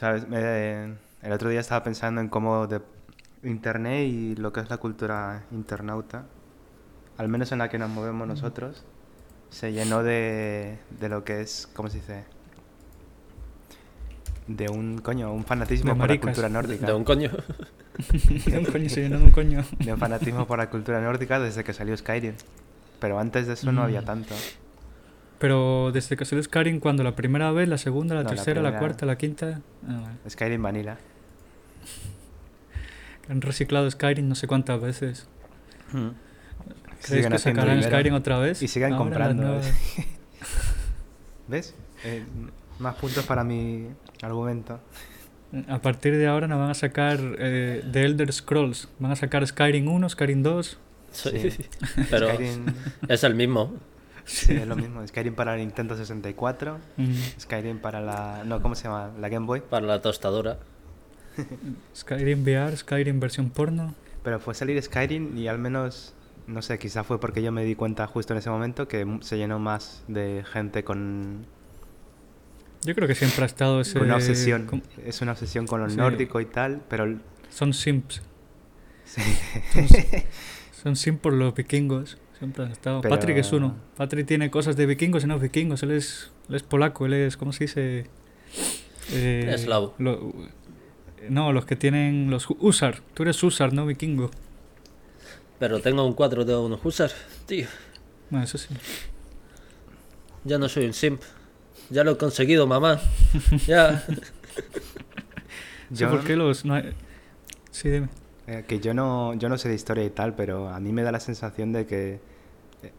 ¿Sabes? Me- el otro día estaba pensando en cómo de Internet y lo que es la cultura internauta, al menos en la que nos movemos nosotros, se llenó de, de lo que es, ¿cómo se dice? De un coño, un fanatismo por la cultura nórdica. De un coño. De un coño, se llenó de un coño. de un fanatismo por la cultura nórdica desde que salió Skyrim. Pero antes de eso no había Mm. tanto. Pero desde que salió Skyrim, cuando la primera vez, la segunda, la No, tercera, la, primera. cuarta, la quinta. Ah, vale. Skyrim Vanilla. Han reciclado Skyrim no sé cuántas veces. ¿Creéis Siguen que sacarán. Skyrim otra vez? Y sigan Ahora comprando. las ¿ves? Eh, más puntos para mi argumento. A partir de ahora nos van a sacar eh, The Elder Scrolls. Van a sacar Skyrim 1, Skyrim 2. Sí. Sí. Pero Skyrim, es el mismo. Sí, es lo mismo. Skyrim para la Nintendo 64. Mm, Skyrim para la... No, ¿cómo se llama? La Game Boy. Para la tostadora. Skyrim VR, Skyrim versión porno. Pero fue salir Skyrim y al menos, no sé, quizá fue porque yo me di cuenta justo en ese momento que se llenó más de gente con, Yo creo que siempre ha estado ese... una obsesión. con- Es una obsesión con lo Sí. nórdico y tal, pero... el- Son simps. sí. Son simps por los vikingos. Siempre han estado. Pero- Patrick es uno. Patrick tiene cosas de vikingos y no vikingos. Él es, él es polaco, él es, ¿cómo se dice? Eh, Eslavo. lo- no, los que tienen los Usar. Tú eres Usar, no vikingo. Pero tengo un 4 de unos Husar. Tío, Bueno, eso sí. ya no soy un simp. Ya lo he conseguido, mamá. Ya. Yo- ¿por qué los...? No hay- Sí, dime. Eh, que yo no, yo no sé de historia y tal, pero a mí me da la sensación de que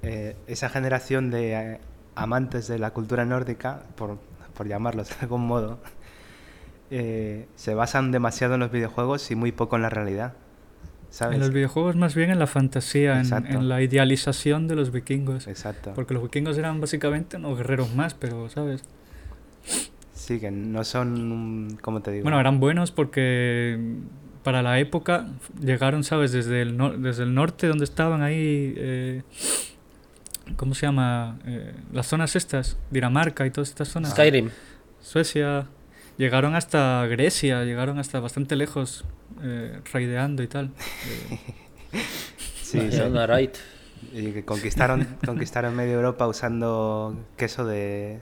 eh, esa generación de eh, amantes de la cultura nórdica, por, por llamarlos de algún modo, eh, se basan demasiado en los videojuegos y muy poco en la realidad. ¿Sabes? En los videojuegos más bien en la fantasía, en, la idealización de los vikingos. Exacto. Porque los vikingos eran básicamente unos guerreros más, pero, ¿sabes? Sí, que no son, ¿cómo te digo? Bueno, eran buenos porque para la época llegaron, ¿sabes? Desde el, nor- desde el norte donde estaban ahí, eh, ¿cómo se llama? Eh, las zonas estas, Dinamarca y todas estas zonas. Skyrim. Suecia. Llegaron hasta Grecia, llegaron hasta bastante lejos, eh, raideando y tal. Sí, Right. Y conquistaron, conquistaron medio Europa usando queso de,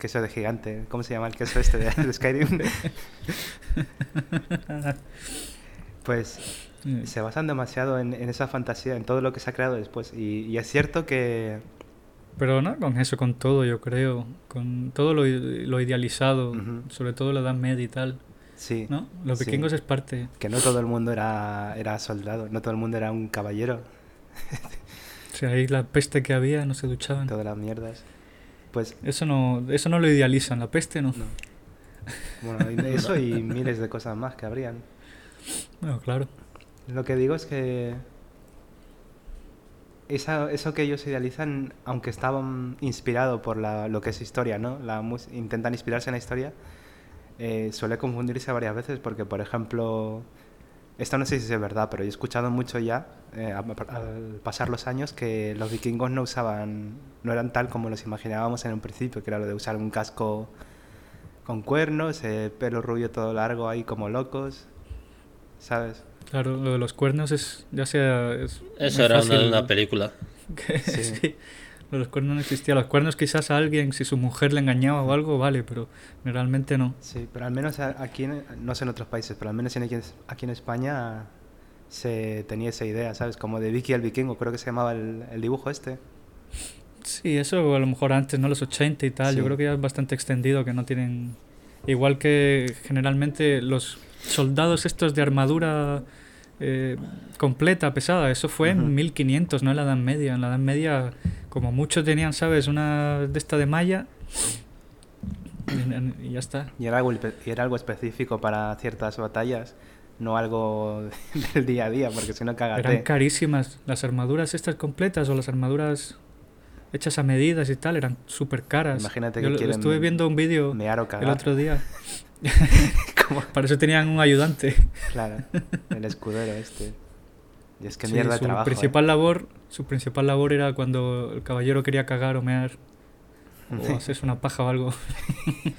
queso de gigante. ¿Cómo se llama el queso este de, de Skyrim? pues eh, se basan demasiado en, en esa fantasía, en todo lo que se ha creado después. Y, y es cierto que Pero no con eso, con todo, yo creo. Con todo lo, lo idealizado, Ujú. sobre todo la Edad Media y tal. sí, ¿No? Los Sí. vikingos es parte. que no todo el mundo era, era soldado, no todo el mundo era un caballero, O sea, ahí la peste que había, no se duchaban. todas las mierdas. Pues Eso no, eso no lo idealizan, la peste no. no. Bueno, eso y miles de cosas más que habrían. Bueno, claro. Lo que digo es que eso que ellos idealizan, aunque estaban inspirados por la- lo que es historia, ¿no? La intentan inspirarse en la historia, eh, suele confundirse varias veces porque, por ejemplo, esto no sé si es verdad, pero he escuchado mucho ya, eh, al pasar los años, que los vikingos no usaban, no eran tal como los imaginábamos en un principio, que era lo de usar un casco con cuernos, eh, pelo rubio todo largo ahí como locos, ¿sabes? Claro, lo de los cuernos es, ya sea... Es Eso era una, fácil una película. que- Sí. sí. Lo de los cuernos no existía. Los cuernos quizás a alguien, si su mujer le engañaba o algo, vale, pero generalmente no. Sí, pero al menos aquí, en- no sé en otros países, pero al menos en aquí, en- aquí en España se tenía esa idea, ¿sabes? Como de Vicky el vikingo, creo que se llamaba el, el dibujo este. Sí, eso a lo mejor antes, ¿no? Los 80 y tal. Yo creo que ya es bastante extendido, que no tienen... Igual que generalmente los soldados estos de armadura eh, completa, pesada, eso fue Ujú. en 1500, no en la Edad Media. En la Edad Media, como muchos tenían, ¿sabes? Una de esta de malla y, y ya está. Y era, algo, y era algo específico para ciertas batallas, no algo del día a día, porque si no Eran cagate. carísimas. Las armaduras estas completas o las armaduras hechas a medidas y tal eran súper caras. Imagínate Yo que lo- quieren estuve viendo un vídeo el otro día. Para eso tenían un ayudante. Claro, el escudero este. Y es que Sí, mierda de su trabajo. ¿eh? principal labor, su principal labor era cuando el caballero quería cagar o mear. o haces una paja o algo.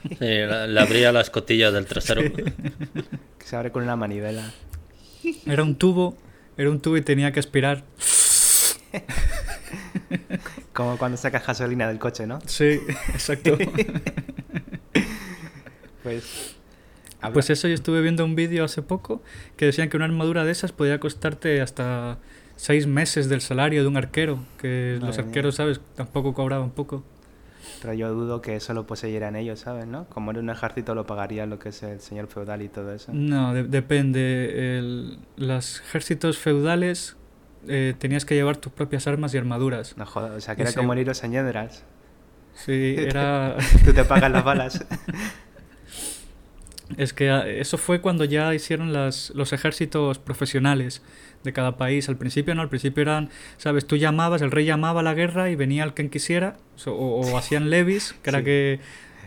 Sí, le le abría las cotillas del trasero. Que se abre con una manivela. Era un tubo, era un tubo y tenía que aspirar. Como cuando sacas gasolina del coche, ¿no? Sí, exacto. Pues. habla- Pues eso, yo estuve viendo un vídeo hace poco que decían que una armadura de esas podía costarte hasta seis meses del salario de un arquero, que los mía. arqueros, ¿sabes? Tampoco cobraban poco. Pero yo dudo que eso lo poseyeran ellos, ¿sabes? ¿No? Como era un ejército lo pagaría lo que es el señor feudal y todo eso. No, de- depende. El- los ejércitos feudales eh, tenías que llevar tus propias armas y armaduras. No jodas, o sea, que Y era como en Yedras. Sí, era... Tú te pagas las balas. Es que ah, eso fue cuando ya hicieron las, los ejércitos profesionales de cada país. Al principio no, al principio eran, sabes, tú llamabas, el rey llamaba a la guerra y venía el quien quisiera, o, o hacían levis, que era Sí. que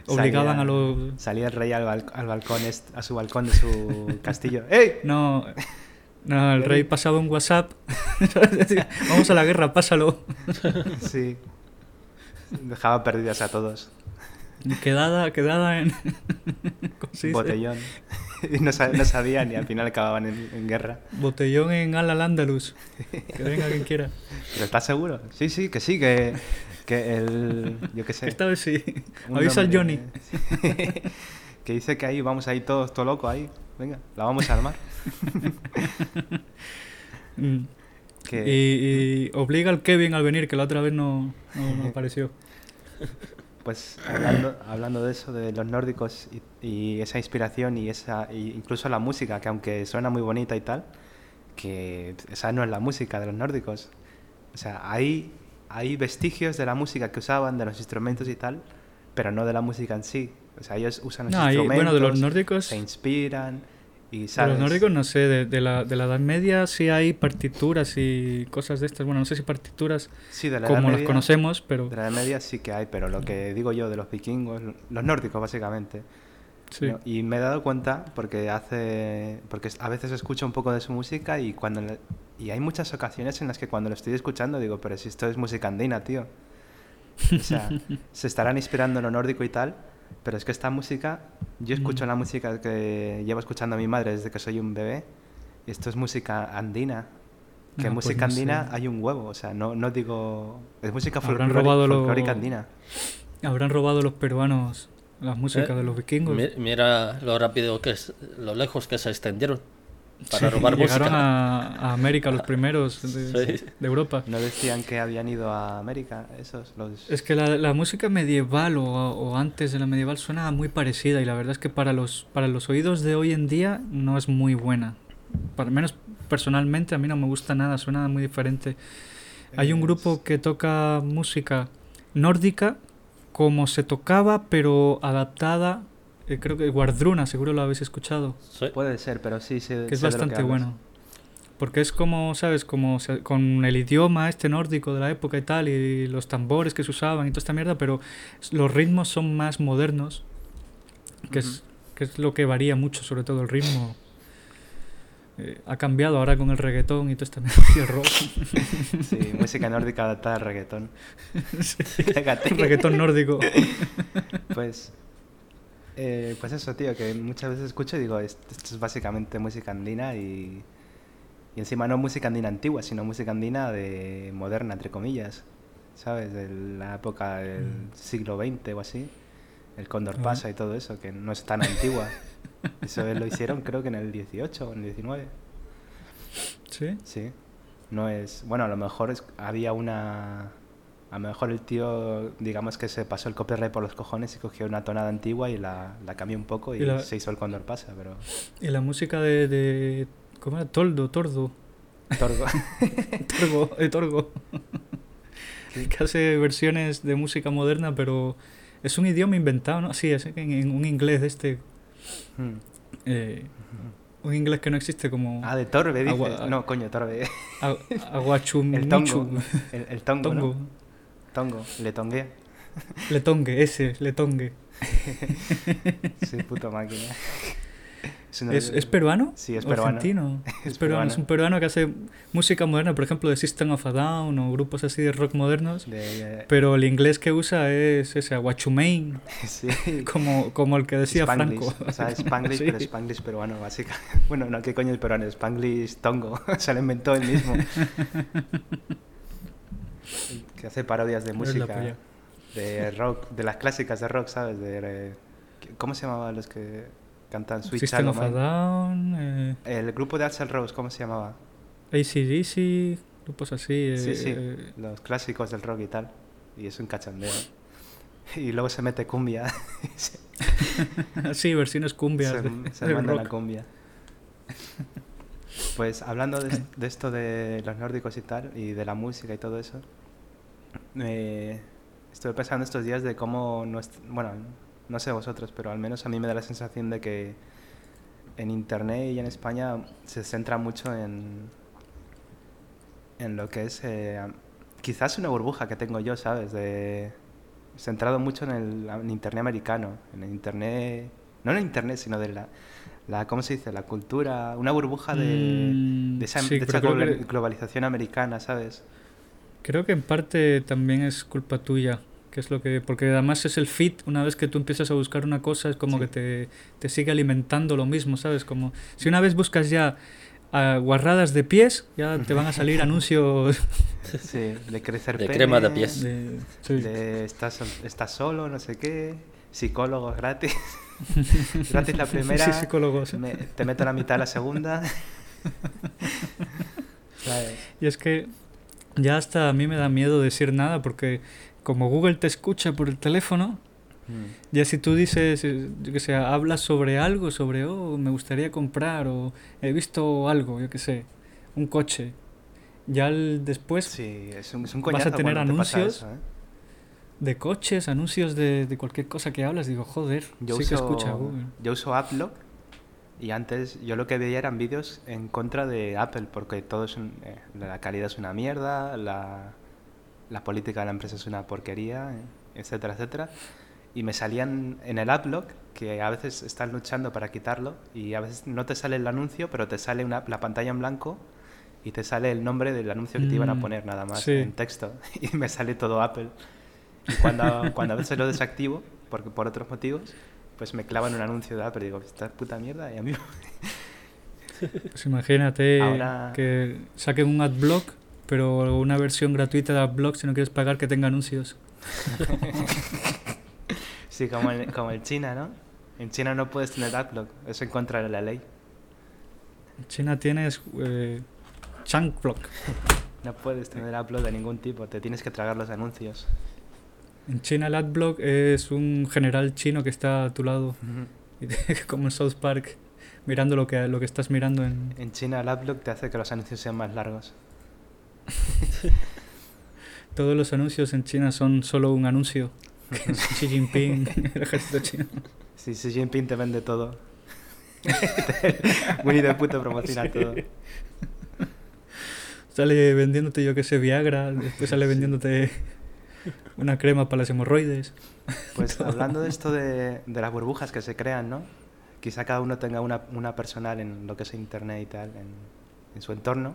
obligaban Salía- a los... Salía el rey al, bal- al balcón, a su balcón de su castillo. ¡Ey! No, no, el rey pasaba un WhatsApp, vamos a la guerra, pásalo. Sí. Dejaba perdidas a todos. Quedada, quedada en... Botellón. Y no, sa- no sabían y al final acababan en, en guerra. Botellón en Al Andalus. Que venga quien quiera. ¿Pero estás seguro? Sí, sí, que sí, que, que el... Yo qué sé. Esta vez sí. Avisa al Johnny. nombre- que dice que ahí vamos ahí todos, todo loco ahí. Venga, la vamos a armar. Mm. Que... Y, y obliga al Kevin al venir, que la otra vez no, no, no apareció. Pues hablando, hablando de eso, de los nórdicos y, y esa inspiración y esa y incluso la música, que aunque suena muy bonita y tal, que esa no es la música de los nórdicos. O sea, hay, hay vestigios de la música que usaban, de los instrumentos y tal, pero no de la música en sí. O sea, ellos usan los No, instrumentos, bueno, de los nórdicos, se inspiran y de los nórdicos no sé, de, de la, de la Edad Media sí hay partituras y cosas de estas. Bueno, no sé si partituras Sí, de la Edad como las Media- conocemos, pero De la Edad Media sí que hay, pero lo que digo yo de los vikingos, los nórdicos básicamente. sí. ¿no? Y me he dado cuenta porque hace porque a veces escucho un poco de su música y cuando y hay muchas ocasiones en las que cuando lo estoy escuchando digo, pero si esto es música andina, tío. O sea, se estarán inspirando en lo nórdico y tal, pero es que esta música, yo escucho Mm. la música que llevo escuchando a mi madre desde que soy un bebé y esto es música andina. Que Ah, pues música no sé. andina hay un huevo, o sea, no, no digo... Es música Habrán folclórica, robado folclórica andina. Habrán robado los peruanos las músicas Eh, de los vikingos. Mi- Mira lo rápido que es, lo lejos que se extendieron para Sí, robar llegaron música. a, a América los primeros de, Sí. de Europa. ¿No decían que habían ido a América esos? Los... Es que la, la música medieval o, o antes de la medieval suena muy parecida y la verdad es que para los, para los oídos de hoy en día no es muy buena. Para menos personalmente a mí no me gusta nada, suena muy diferente. Hay un grupo que toca música nórdica como se tocaba pero adaptada, eh, creo que Guardruna, seguro lo habéis escuchado. Sí. Puede ser, pero sí sé que es sé de lo bastante hablas. bueno. Porque es como, ¿sabes? Como se- con el idioma este nórdico de la época y tal, y los tambores que se usaban y toda esta mierda, pero los ritmos son más modernos, que, es, que es lo que varía mucho, sobre todo el ritmo. Eh, ha cambiado ahora con el reggaetón y toda esta mierda y el rock. Sí, música nórdica adaptada al reggaetón. Sí, reggaetón nórdico. Pues, eh, pues eso, tío, que muchas veces escucho y digo, "Est- esto es básicamente música andina y, y encima no música andina antigua, sino música andina de moderna, entre comillas, ¿sabes? De la época del Mm. siglo XX o así, el Cóndor Ah. pasa y todo eso, que no es tan antigua. Eso lo hicieron creo que en el 18 o en el 19. Sí. Sí. No es. Bueno, a lo mejor es- había una. A lo mejor el tío, digamos que se pasó el copyright por los cojones y cogió una tonada antigua y la, la cambió un poco y, Y la- se hizo el Cóndor pasa, pero. Y la música de, de ¿cómo era? Toldo, Tordo. Torgo. Torgo, de Torgo. que hace versiones de música moderna, pero es un idioma inventado, ¿no? Sí, es en, en un inglés de este. Hmm. eh, un inglés que no existe como. Ah, de Torbe, dices. Agua- No, coño, Torbe. a- Aguachum. El tongo. El, el tongo, Tongo. ¿no? Tongo. Le tonguea. Letongue, ese, Letongue. Sí, puta máquina. Es, ¿Es, peruano? Sí, es ¿O peruano. Argentino. Es Es peruano. Es un peruano que hace música moderna, por ejemplo, de System of a Down o grupos así de rock modernos. de- de- Pero el inglés que usa es ese, Aguachumain, sí. como, como el que decía Spanglish, Franco. O sea, Spanglish, Sí. pero Spanglish peruano, básicamente. Bueno, no, ¿qué coño es peruano? Spanglish tongo. se lo inventó él mismo. Que hace parodias de música, de rock, de las clásicas de rock, ¿sabes? De, ¿Cómo se llamaban los que cantan Sweet System of a? Down, eh, El grupo de Axel Rose, ¿cómo se llamaba? AC/DC, grupos así. Sí, eh, sí, eh, los clásicos del rock y tal. Y es un cachondeo. Y luego se mete cumbia. sí, versiones cumbias. se, de- se del manda la cumbia. Pues hablando de, de esto de los nórdicos y tal, y de la música y todo eso, eh, estuve pensando estos días de cómo, bueno, no sé vosotros, pero al menos a mí me da la sensación de que en Internet y en España se centra mucho en, en lo que es eh, quizás una burbuja que tengo yo, ¿sabes? De, centrado mucho en el en Internet americano, en el Internet, no en el Internet, sino de la, la ¿cómo se dice? La cultura, una burbuja de, Mm, de esa, sí, de esa que- globalización americana, ¿sabes? Creo que en parte también es culpa tuya, que es lo que porque además es el fit, una vez que tú empiezas a buscar una cosa es como Sí. que te, te sigue alimentando lo mismo, ¿sabes? Como si una vez buscas ya ah, guarradas de pies, ya te van a salir anuncios Sí, de crecer De pene, crema de pies. de, sí. de estás, estás solo, no sé qué, psicólogos gratis, gratis la primera, Sí, psicólogos. me- te meto la mitad la segunda. Y es que ya hasta a mí me da miedo decir nada porque como Google te escucha por el teléfono, Mm. Ya si tú dices, eh, yo que sé, hablas sobre algo, sobre, oh, me gustaría comprar o he visto algo, yo que sé, un coche, ya el- después Sí, es un, es un Vas a tener te anuncios. eso, ¿eh? de coches, anuncios de, de cualquier cosa que hablas, digo, joder, Yo sí uso, que escucha Google. Yo uso AppLock y antes yo lo que veía eran vídeos en contra de Apple porque todo es un- eh, la calidad es una mierda, la, la política de la empresa es una porquería, eh, etcétera, etcétera. Y me salían en el AppLock que a veces están luchando para quitarlo y a veces no te sale el anuncio, pero te sale una, la pantalla en blanco y te sale el nombre del anuncio que te iban a Mm, poner nada más sí. en texto y me sale todo Apple. Y cuando, cuando a veces lo desactivo, porque por otros motivos, pues me clavan un anuncio de Apple y digo, esta puta mierda, y a mí... Pues imagínate Ahora- que saquen un adblock, pero una versión gratuita de adblock si no quieres pagar que tenga anuncios. sí, como en, como en China, ¿no? En China no puedes tener AdBlock, eso en contra de la ley. En China tienes eh, chunk block. No puedes tener AdBlock de ningún tipo, te tienes que tragar los anuncios. En China el adblock es un general chino que está a tu lado, como en South Park, mirando lo que, lo que estás mirando en... En China el AdBlock te hace que los anuncios sean más largos. Todos los anuncios en China son solo un anuncio. Xi Jinping, el ejército chino. Si Xi Jinping te vende todo. Winnie Pooh te promociona Sí. todo. Sale vendiéndote, yo que sé, Viagra, después sale vendiéndote una crema para las hemorroides. Pues hablando de esto de, de las burbujas que se crean, ¿no? Quizá cada uno tenga una, una personal en lo que es internet y tal, en, en su entorno.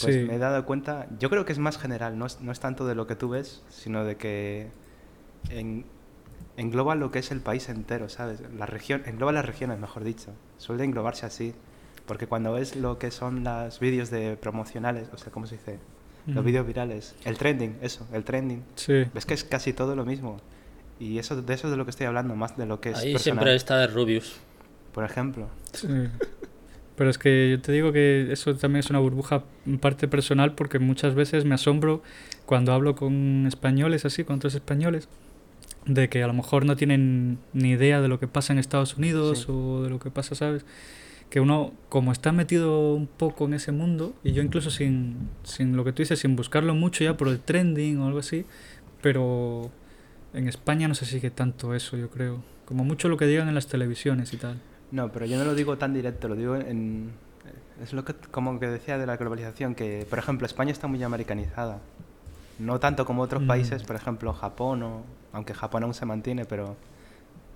Pues Sí. me he dado cuenta, yo creo que es más general, no es, no es tanto de lo que tú ves, sino de que en- engloba lo que es el país entero, ¿sabes? La región, engloba las regiones, mejor dicho. Suele englobarse así. Porque cuando ves lo que son los vídeos de promocionales, o sea, ¿cómo se dice? Los Mm. vídeos virales, el trending, eso, el trending. Sí. Ves que es casi todo lo mismo. Y eso, de eso es de lo que estoy hablando, más de lo que es Ahí personal. siempre está el Rubius. Por ejemplo. Sí. Pero es que yo te digo que eso también es una burbuja en parte personal porque muchas veces me asombro cuando hablo con españoles así, con otros españoles, de que a lo mejor no tienen ni idea de lo que pasa en Estados Unidos Sí. o de lo que pasa, ¿sabes? Que uno, como está metido un poco en ese mundo, y yo incluso sin, sin lo que tú dices, sin buscarlo mucho ya por el trending o algo así, pero en España no se sigue tanto eso, yo creo. Como mucho lo que digan en las televisiones y tal. No, pero yo no lo digo tan directo, lo digo en... Es lo que, como que decía de la globalización, que por ejemplo España está muy americanizada. No tanto como otros Mm. países, por ejemplo Japón, o, aunque Japón aún se mantiene, pero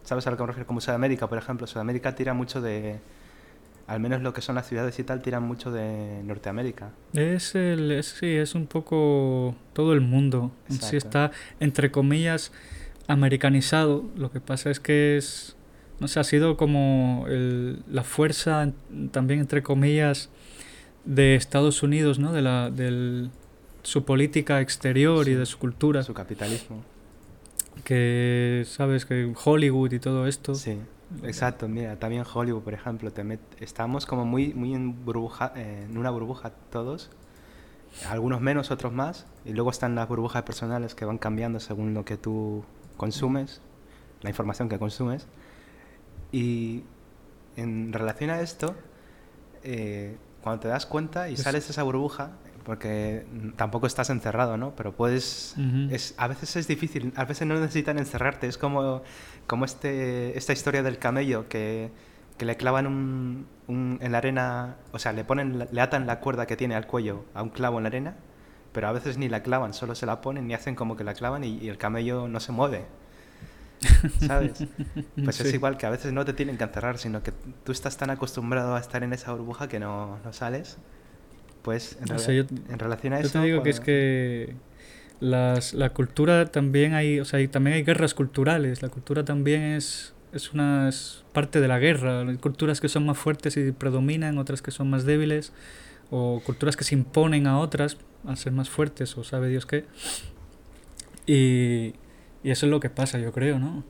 ¿Sabes a lo que me refiero? Como Sudamérica, por ejemplo. Sudamérica tira mucho de... Al menos lo que son las ciudades y tal, tiran mucho de Norteamérica. Es el, es, sí, es un poco todo el mundo. Sí está, entre comillas, americanizado. Lo que pasa es que es, no sé, ha sido como el- la fuerza, también entre comillas, de Estados Unidos, ¿no? De la, del, su política exterior y de su cultura. Su capitalismo. Que, sabes, que Hollywood y todo esto. Sí, exacto. Mira, también Hollywood, por ejemplo, te met- estamos como muy, muy en, burbuja, eh, en una burbuja todos. Algunos menos, otros más. Y luego están las burbujas personales que van cambiando según lo que tú consumes, la información que consumes. Y en relación a esto, eh, cuando te das cuenta y Es- sales de esa burbuja, porque tampoco estás encerrado, ¿no? Pero puedes... Ujú. es, a veces es difícil, a veces no necesitan encerrarte. Es como, como este, esta historia del camello que, que le clavan un, un- en la arena, o sea, le, ponen, le atan la cuerda que tiene al cuello a un clavo en la arena, pero a veces ni la clavan, solo se la ponen y hacen como que la clavan y, y el camello no se mueve. ¿Sabes? Pues es igual que a veces no te tienen que encerrar, sino que tú estás tan acostumbrado a estar en esa burbuja que no, no sales. Pues en, O rela- sea, yo- en relación a Yo eso... te digo que es cuando- que las, la cultura también hay, o sea, y también hay guerras culturales. La cultura también es, es una es parte de la guerra. Hay culturas que son más fuertes y predominan, otras que son más débiles, o culturas que se imponen a otras a ser más fuertes, o sabe Dios qué. Y, y eso es lo que pasa, yo creo, ¿no?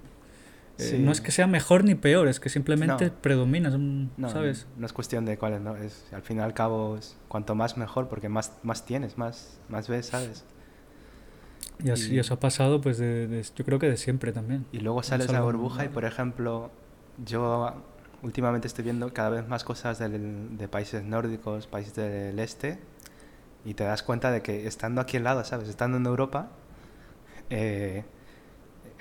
Eh. No es que sea mejor ni peor, es que simplemente No. predomina, son- No, ¿sabes? no es cuestión de cuáles, ¿no? Es, al fin y al cabo, es cuanto más mejor, porque más, más tienes, más, más ves, ¿sabes? Y, así, y- eso ha pasado, pues, de, de- yo creo que de siempre también. Y luego es la burbuja y, por ejemplo, yo últimamente estoy viendo cada vez más cosas del- de países nórdicos, países del este, y te das cuenta de que estando aquí al lado, ¿sabes? Estando en Europa, eh,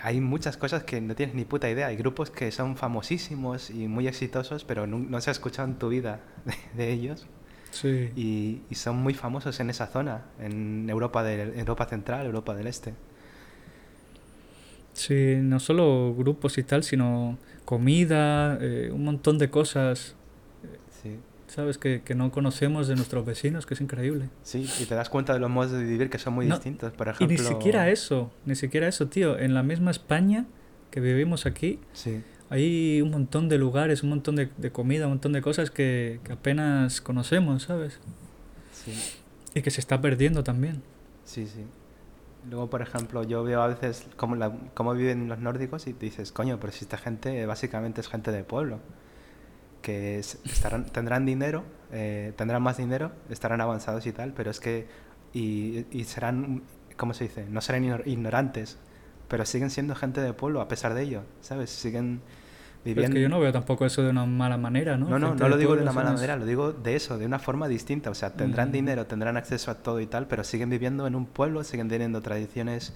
hay muchas cosas que no tienes ni puta idea. Hay grupos que son famosísimos y muy exitosos, pero no, no se ha escuchado en tu vida de, de ellos. Sí. Y, y son muy famosos en esa zona, en Europa, del, Europa Central, Europa del Este. Sí, no solo grupos y tal, sino comida, eh, un montón de cosas, Sí. ¿sabes? Que, que no conocemos de nuestros vecinos, que es increíble. Sí, y te das cuenta de los modos de vivir que son muy No, distintos. Por Y ejemplo, ni siquiera eso, ni siquiera eso, tío. En la misma España que vivimos aquí, Sí, hay un montón de lugares, un montón de, de comida, un montón de cosas que, que apenas conocemos, ¿sabes? sí, Y que se está perdiendo también. sí, sí. Luego, por ejemplo, yo veo a veces cómo, la- cómo viven los nórdicos y te dices, coño, pero si esta gente básicamente es gente de pueblo. Que es- estarán, tendrán dinero, eh, tendrán más dinero, estarán avanzados y tal, pero es que. Y, y serán, ¿cómo se dice? No serán ignor- ignorantes, pero siguen siendo gente de pueblo a pesar de ello, ¿sabes? Siguen Pero es que yo no veo tampoco eso de una mala manera, ¿no? No, no, no lo digo de una mala manera, lo digo de eso, de una forma distinta. O sea, tendrán Mm. dinero, tendrán acceso a todo y tal, pero siguen viviendo en un pueblo, siguen teniendo tradiciones.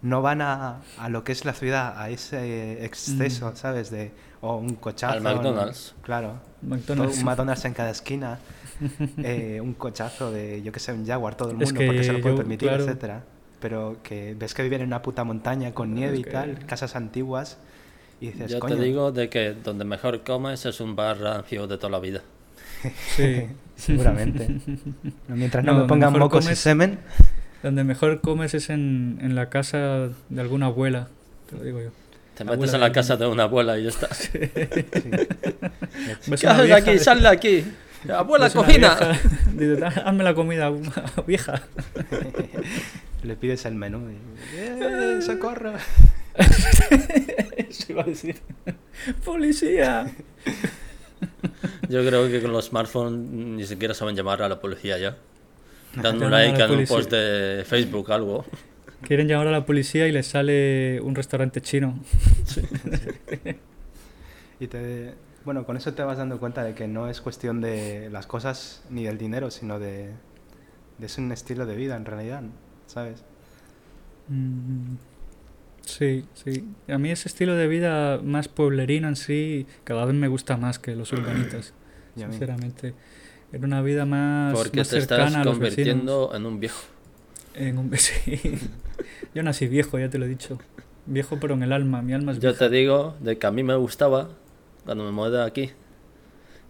No van a, a lo que es la ciudad, a ese exceso, Mm. ¿sabes? De, o un cochazo. Al ¿no? McDonald's. Claro. McDonald's. Todo un McDonald's en cada esquina. eh, un cochazo de, yo que sé, un Jaguar, todo el Es mundo, porque se lo puede yo, permitir, claro. etcétera. Pero que ves que viven en una puta montaña con nieve Es y que- tal, casas antiguas, y dices, Yo coño. te digo de que donde mejor comes es un bar rancio de toda la vida. Sí. Seguramente. Mientras no, No, me pongan mocos y semen. Donde mejor comes es en, en la casa de alguna abuela, te lo digo yo. Te La metes en la de- casa de una abuela y ya está. Sí. Ves ¿Qué una haces vieja aquí? de- Sal de aquí. Abuela, cocina. dices, "Ah, hazme la comida, vieja. Le pides el menú y... ¡Eh, ¡Socorro! Eso iba a decir. ¡Policía! Yo creo que con los smartphones ni siquiera saben llamar a la policía ya. Dando un a like en un post de Facebook algo. Quieren llamar a la policía y les sale un restaurante chino. Y te... Bueno, con eso te vas dando cuenta de que no es cuestión de las cosas ni del dinero, sino de... de es un estilo de vida en realidad, ¿sabes? Mm, Sí, sí. A mí ese estilo de vida más pueblerino en sí cada vez me gusta más que los urbanitas, sinceramente. Era una vida más, Porque más te cercana estás a los vecinos. convirtiendo en un viejo. En un sí. Yo nací viejo, ya te lo he dicho. viejo pero en el alma, mi alma es Yo vieja. te digo de que a mí me gustaba cuando me mudé aquí.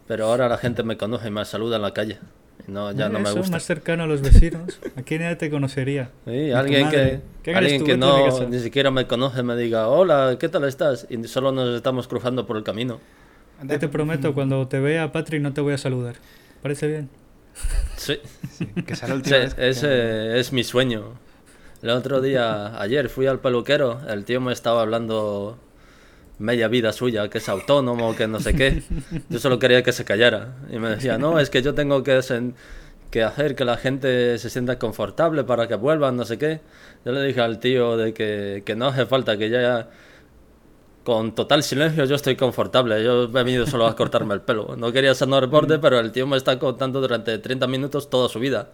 Pero ahora la gente me conoce y me saluda en la calle. No, ya no me Eso, gusta. más cercano a los vecinos. ¿A quién nadie te conocería? Sí, alguien que, ¿Quién eres alguien que no ni siquiera me conoce me diga, hola, ¿qué tal estás? Y solo nos estamos cruzando por el camino. Yo te prometo, cuando te vea Patrick no te voy a saludar. ¿Parece bien? Sí, Sí, que sea la sí, última vez que- ese es mi sueño. El otro día, ayer, fui al peluquero, el tío me estaba hablando media vida suya, que es autónomo, que no sé qué. Yo solo quería que se callara. Y me decía, no, es que yo tengo que, sen- que hacer que la gente se sienta confortable para que vuelvan, no sé qué. Yo le dije al tío de que, que no hace falta, que ya con total silencio yo estoy confortable. Yo he venido solo a cortarme el pelo. No quería sanar el borde, pero el tío me está contando durante 30 minutos toda su vida.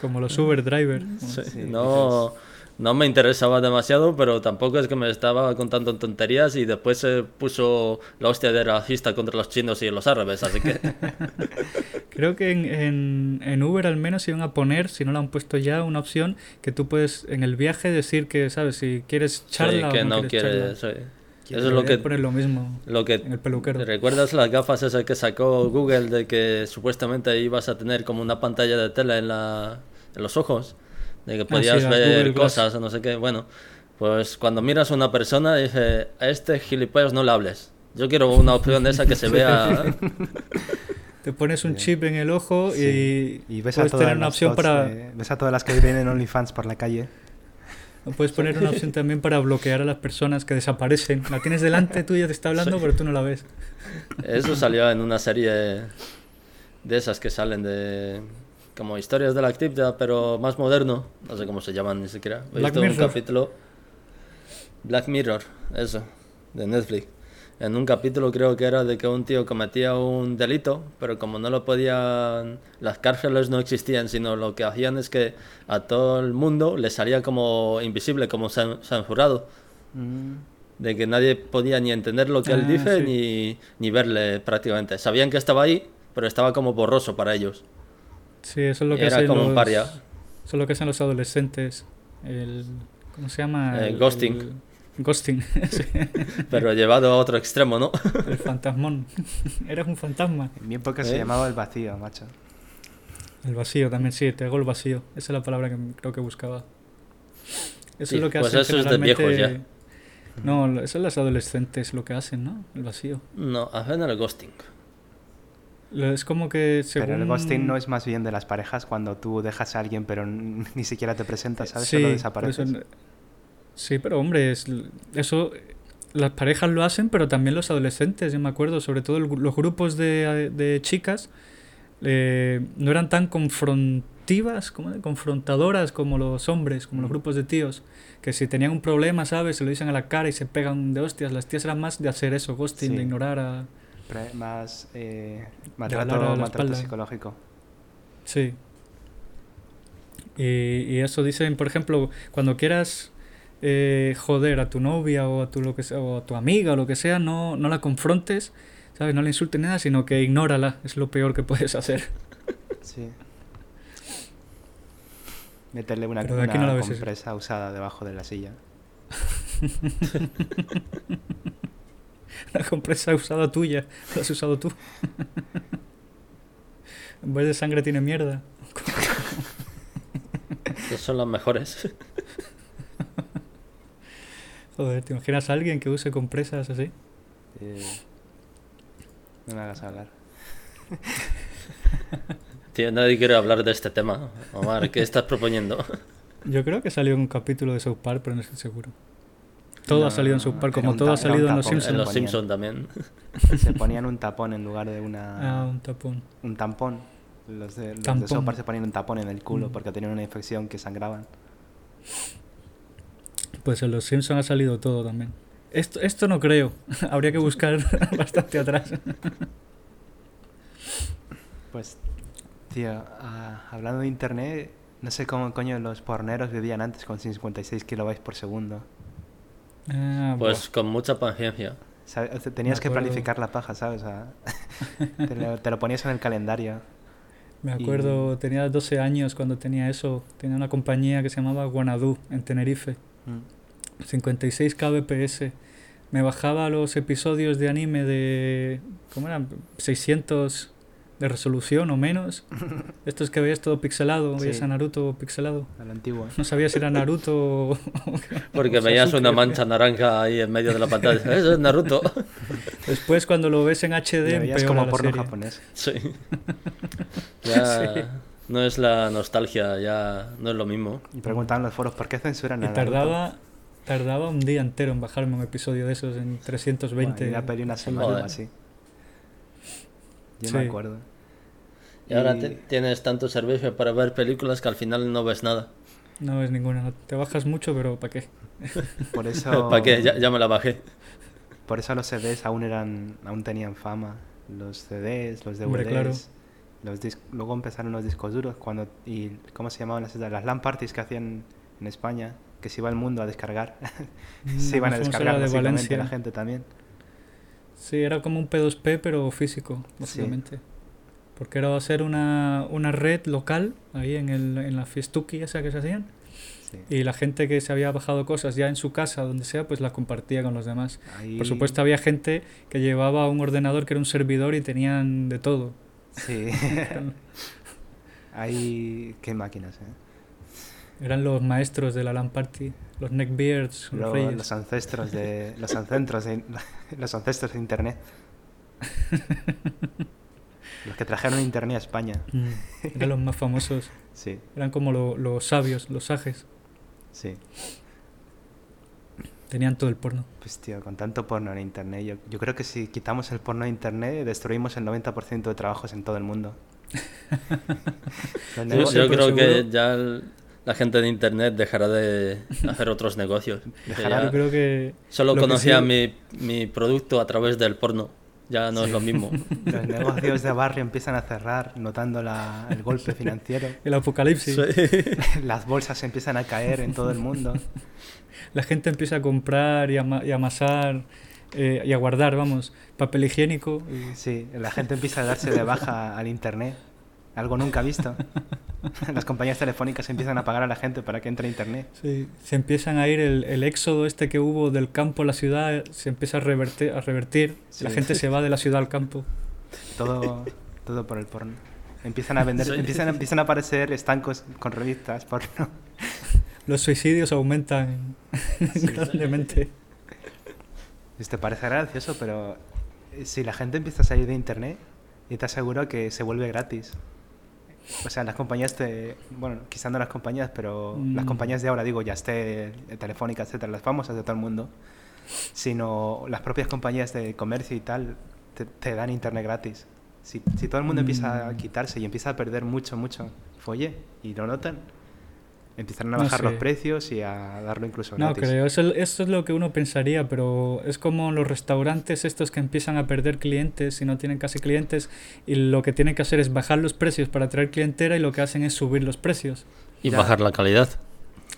Como los Uber driver. Sí, Sí, no, no me interesaba demasiado, pero tampoco es que me estaba contando tonterías y después se puso la hostia de racista contra los chinos y los árabes, así que Creo que en, en, en Uber al menos iban a poner, si no lo han puesto ya, una opción que tú puedes en el viaje decir que, ¿sabes? Si quieres charla sí, que o no, no quieres quiere... charla. sí. Eso es lo que, poner lo mismo lo que... en el peluquero. ¿Recuerdas las gafas esas que sacó Google de que supuestamente ibas a tener como una pantalla de tele en, la, en los ojos? De que podías Ah, las ver Google Glass. cosas o no sé qué. Bueno, pues cuando miras a una persona, dije, a este gilipollas no le hables. Yo quiero una opción de esa que se vea... Te pones un chip en el ojo Sí. y, Y ves a puedes todas tener una las opción para... de- ves a todas las que vienen en OnlyFans por la calle. Puedes poner una opción también para bloquear a las personas que desaparecen. La tienes delante tuya, te está hablando, pero tú no la ves. Eso salió en una serie de esas que salen de como historias de la actividad, pero más moderno. No sé cómo se llaman ni siquiera. He Black visto un capítulo. Black Mirror, eso, de Netflix. En un capítulo creo que era de que un tío cometía un delito, pero como no lo podían, las cárceles no existían, sino lo que hacían es que a todo el mundo le salía como invisible, como cen- censurado Mm, de que nadie podía ni entender lo que él Ah, dice sí. ni, ni verle prácticamente. Sabían que estaba ahí, pero estaba como borroso para ellos. Sí, eso es lo que era hacen como un los... paria. Eso es lo que hacen los adolescentes. El... ¿Cómo se llama? Eh, El- ghosting. el- Ghosting, sí. Pero llevado a otro extremo, ¿no? El fantasmón. Eres un fantasma. En mi época se ¿Eh? llamaba el vacío, macho. El vacío también, sí, te hago el vacío. Esa es la palabra que creo que buscaba. Eso Sí, es lo que pues hacen eso es de viejos generalmente- No, lo- eso es los adolescentes lo que hacen, ¿no? El vacío. No, hacen el ghosting. Es como que según... Pero el ghosting no es más bien de las parejas cuando tú dejas a alguien pero ni siquiera te presentas, ¿sabes? Sí, Solo desapareces. eso- sí, pero hombre, es, eso las parejas lo hacen, pero también los adolescentes, yo me acuerdo, sobre todo el los grupos de, de chicas eh, no eran tan confrontivas, como confrontadoras como los hombres, como los grupos de tíos, que si tenían un problema, ¿sabes? Se lo dicen a la cara y se pegan de hostias. Las tías eran más de hacer eso, ghosting, Sí. de ignorar a... Pre- más eh, maltrato, maltrato psicológico. Sí. Y, y eso dicen, por ejemplo, cuando quieras eh, joder a tu novia o a tu, lo que sea, o a tu amiga o lo que sea, no, no la confrontes, ¿sabes? No la insultes nada, sino que ignórala. Es lo peor que puedes hacer. Sí. Meterle una, una no compresa usada debajo de la silla. La compresa usada tuya, la has usado tú. en vez de sangre tiene mierda. Esas son las mejores. Joder, ¿te imaginas a alguien que use compresas así? Eh, no me hagas hablar. Tío, nadie quiere hablar de este tema. Omar, ¿qué estás proponiendo? Yo creo que salió en un capítulo de South Park, pero no estoy seguro. Todo No, ha salido en South Park, como todo ha salido en Los Simpsons. En los. Simpsons también. Se ponían un tapón en lugar de una, Ah, un tapón. un tampón. Los de, los de. South Park se ponían un tapón en el culo Mm. porque tenían una infección que sangraban. Pues en Los Simpsons ha salido todo también. Esto, esto no creo. Habría que buscar bastante atrás. Pues, tío, ah, hablando de internet, no sé cómo coño los porneros vivían antes con 56 kilobytes por segundo. Ah, Pues con mucha paciencia. ¿Sabe? O sea, Tenías que planificar la paja, ¿sabes? O sea, te, lo, te lo ponías en el calendario. Me acuerdo, tenía 12 años cuando tenía eso. Tenía una compañía que se llamaba Guanadu en Tenerife. Mm. 56 kbps. Me bajaba los episodios de anime de. ¿Cómo eran? 600 de resolución o menos. Estos que veías todo pixelado, veías Sí. a Naruto pixelado. A la antigua. No sabía si era Naruto o. Porque o veías una mancha naranja ahí en medio de la pantalla. Eso es Naruto. Después, cuando lo ves en HD, empeora como la porno serie. japonés. Sí. Ya Sí. no es la nostalgia, ya no es lo mismo. Y preguntaban en los foros, ¿por qué censuran Y a Naruto? tardaba, tardaba un día entero en bajarme un episodio de esos en 320. Bueno, yo la pedí una semana así. Yo Sí. me acuerdo. Y ahora te- tienes tanto servicio para ver películas que al final no ves nada. No ves ninguna. Te bajas mucho, pero ¿para qué? Por eso, ¿Para qué? Ya, ya me la bajé. por eso los CDs aún eran, aún tenían fama. Los CDs, los DVDs. Hombre, claro. Los luego empezaron los discos duros cuando y cómo se llamaban las las LAN parties que hacían en España, que se iba el mundo a descargar. se iban a Mm, descargar de Valencia. la gente también. Sí, era como un P2P, pero físico, básicamente. Porque era hacer una, una red local ahí en, el, en la fiestuki esa que se hacían. Sí. Y la gente que se había bajado cosas ya en su casa, donde sea, pues las compartía con los demás. Ahí- Por supuesto, había gente que llevaba un ordenador que era un servidor y tenían de todo. Sí. Hay qué máquinas, ¿eh? Eran los maestros de la LAN party, los neckbeards, los Lo- reyes. los ancestros de los ancestros de, los ancestros de internet. los que trajeron internet a España. Mm, eran los más famosos. Sí, Eran como lo- los sabios, los sajes. sí. Tenían todo el porno. Pues tío, con tanto porno en internet, yo, yo creo que si quitamos el porno de internet, destruimos el 90% de trabajos en todo el mundo. Los Yo, creo que ya el- la gente de internet dejará de hacer otros negocios. Que Dejará- ya Yo creo que Solo lo que conocía sí- mi, mi producto a través del porno. Ya no es lo mismo. los negocios de barrio empiezan a cerrar, notando la- el golpe financiero. el apocalipsis. Las bolsas empiezan a caer en todo el mundo. La gente empieza a comprar y, ama- y amasar eh, y a guardar, vamos, papel higiénico. y- Sí, la gente empieza a darse de baja al internet. Algo nunca visto. Las compañías telefónicas empiezan a pagar a la gente para que entre a internet. sí, se empiezan a ir el, el éxodo este que hubo del campo a la ciudad, se empieza a revertir. A revertir. La Sí. gente se va de la ciudad al campo. Todo, todo por el porno. Empiezan a vender, Sí. empiezan, empiezan a aparecer estancos con revistas porno. Los suicidios aumentan grandemente. Pues Te parece gracioso, pero si la gente empieza a salir de internet, yo te aseguro que se vuelve gratis. O sea, las compañías te. Bueno, quizás no las compañías, pero las Mm. compañías de ahora, digo, ya esté Telefónica, etcétera, las famosas de todo el mundo, sino las propias compañías de comercio y tal, te, te dan internet gratis. Si, si todo el mundo empieza a Mm. quitarse y empieza a perder mucho, mucho folle y lo notan, empiezan a No bajar los precios y a darlo incluso No, gratis. creo, eso, eso es lo que uno pensaría, pero es como los restaurantes estos que empiezan a perder clientes y no tienen casi clientes y lo que tienen que hacer es bajar los precios para atraer clientela y lo que hacen es subir los precios Y Ya. bajar la calidad.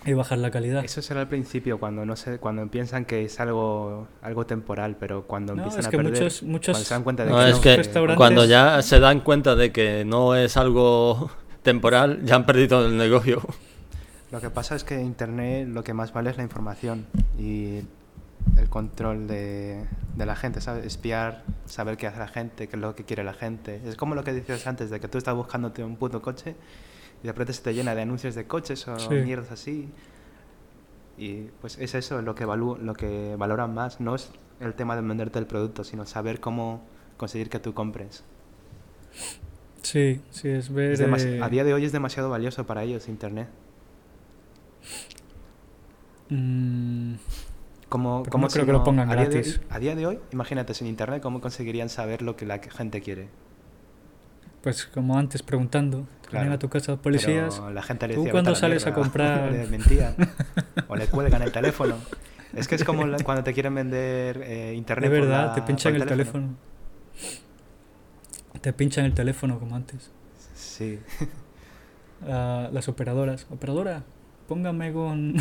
y bajar la calidad. Eso será al principio, cuando no sé, cuando piensan que es algo, algo temporal, pero cuando No, empiezan es a perder, muchos- muchos- cuando se dan cuenta de No, que es no, que restaurantes- cuando ya se dan cuenta de que no es algo temporal, ya han perdido el negocio. Lo que pasa es que Internet lo que más vale es la información y el control de, de la gente, ¿sabes? Espiar, saber qué hace la gente, qué es lo que quiere la gente. Es como lo que decías antes, de que tú estás buscándote un puto coche y de repente se te llena de anuncios de coches o Sí. mierdas así. Y pues es eso lo que, valú- lo que valoran más, no es el tema de venderte el producto, sino saber cómo conseguir que tú compres. Sí, sí, es ver... Es eh, A día de hoy es demasiado valioso para ellos Internet. Mm, como no creo que lo pongan a día, de, gratis. a día de hoy, imagínate sin internet, ¿cómo conseguirían saber lo que la gente quiere? pues como antes preguntando, Claro. vienen a tu casa policías. Pero la gente le ¿Tú cuándo "Vete a la sales a mierda", comprar? o le mentían, o le cuelgan el teléfono. Es que es como la- cuando te quieren vender eh, internet. De verdad, la- te pinchan el teléfono. Te pinchan el teléfono como antes. Sí, a las operadoras. Operadora, póngame con.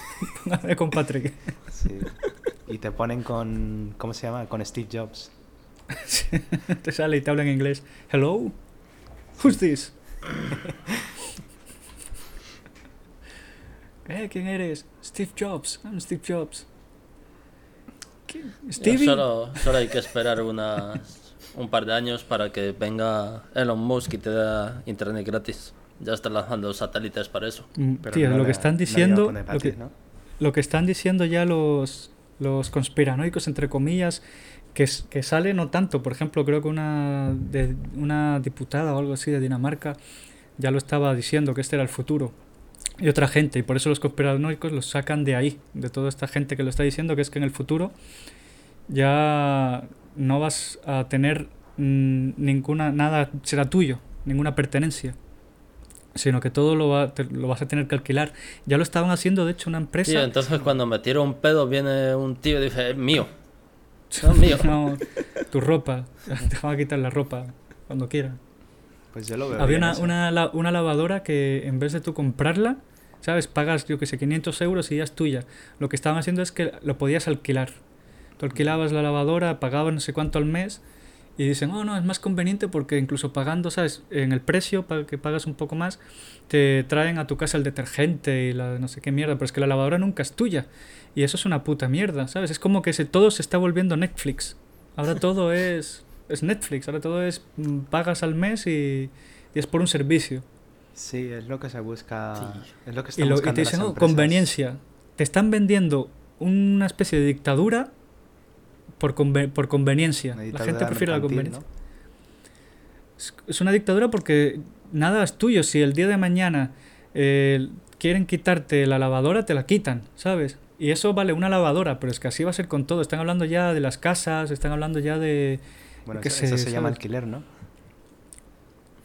póngame con Patrick. sí. Y te ponen con, ¿cómo se llama? Con Steve Jobs. te sale y te habla en inglés. Hello? Who's this? Eh, ¿quién eres? Steve Jobs. I'm Steve Jobs. ¿Stevie? Solo, solo hay que esperar unas, un par de años para que venga Elon Musk y te dé internet gratis. Ya está lanzando satélites para eso. Mm, Pero tío, no lo le- que están no diciendo... Lo que, ¿no? lo que están diciendo ya los, los conspiranoicos, entre comillas, que, que sale no tanto. Por ejemplo, creo que una, de, una diputada o algo así de Dinamarca ya lo estaba diciendo, que este era el futuro. Y otra gente, y por eso los conspiranoicos los sacan de ahí, de toda esta gente que lo está diciendo, que es que en el futuro ya no vas a tener mm, ninguna, nada será tuyo, ninguna pertenencia. Sino que todo lo, va- te- lo vas a tener que alquilar. Ya lo estaban haciendo, de hecho, una empresa. Tío, entonces cuando me tiro un pedo viene un tío y dice, es mío. Es mío. No, tu ropa. Te van a quitar la ropa cuando quieran. Pues yo lo veo Había una, una, la- una lavadora que en vez de tú comprarla, ¿sabes? Pagas, yo que sé, 500 euros y ya es tuya. Lo que estaban haciendo es que lo podías alquilar. Tú alquilabas la lavadora, pagabas no sé cuánto al mes y dicen, oh, no, es más conveniente porque incluso pagando, ¿sabes? En el precio, para que pagas un poco más, te traen a tu casa el detergente y la no sé qué mierda, pero es que la lavadora nunca es tuya. Y eso es una puta mierda, ¿sabes? Es como que se, todo se está volviendo Netflix. Ahora todo es, es Netflix, ahora todo es mm, pagas al mes y, y es por un servicio. Sí, es lo que se busca. Sí. Es lo que Y, están lo, y buscando te dicen, las "Oh, conveniencia. Te están vendiendo una especie de dictadura por, conve- por conveniencia. La gente prefiere la conveniencia. Es, es una dictadura porque nada es tuyo. Si el día de mañana eh, quieren quitarte la lavadora, te la quitan, ¿sabes? Y eso vale una lavadora, pero es que así va a ser con todo. Están hablando ya de las casas, están hablando ya de... ¿no? Bueno, que eso, se- eso se llama alquiler, ¿no?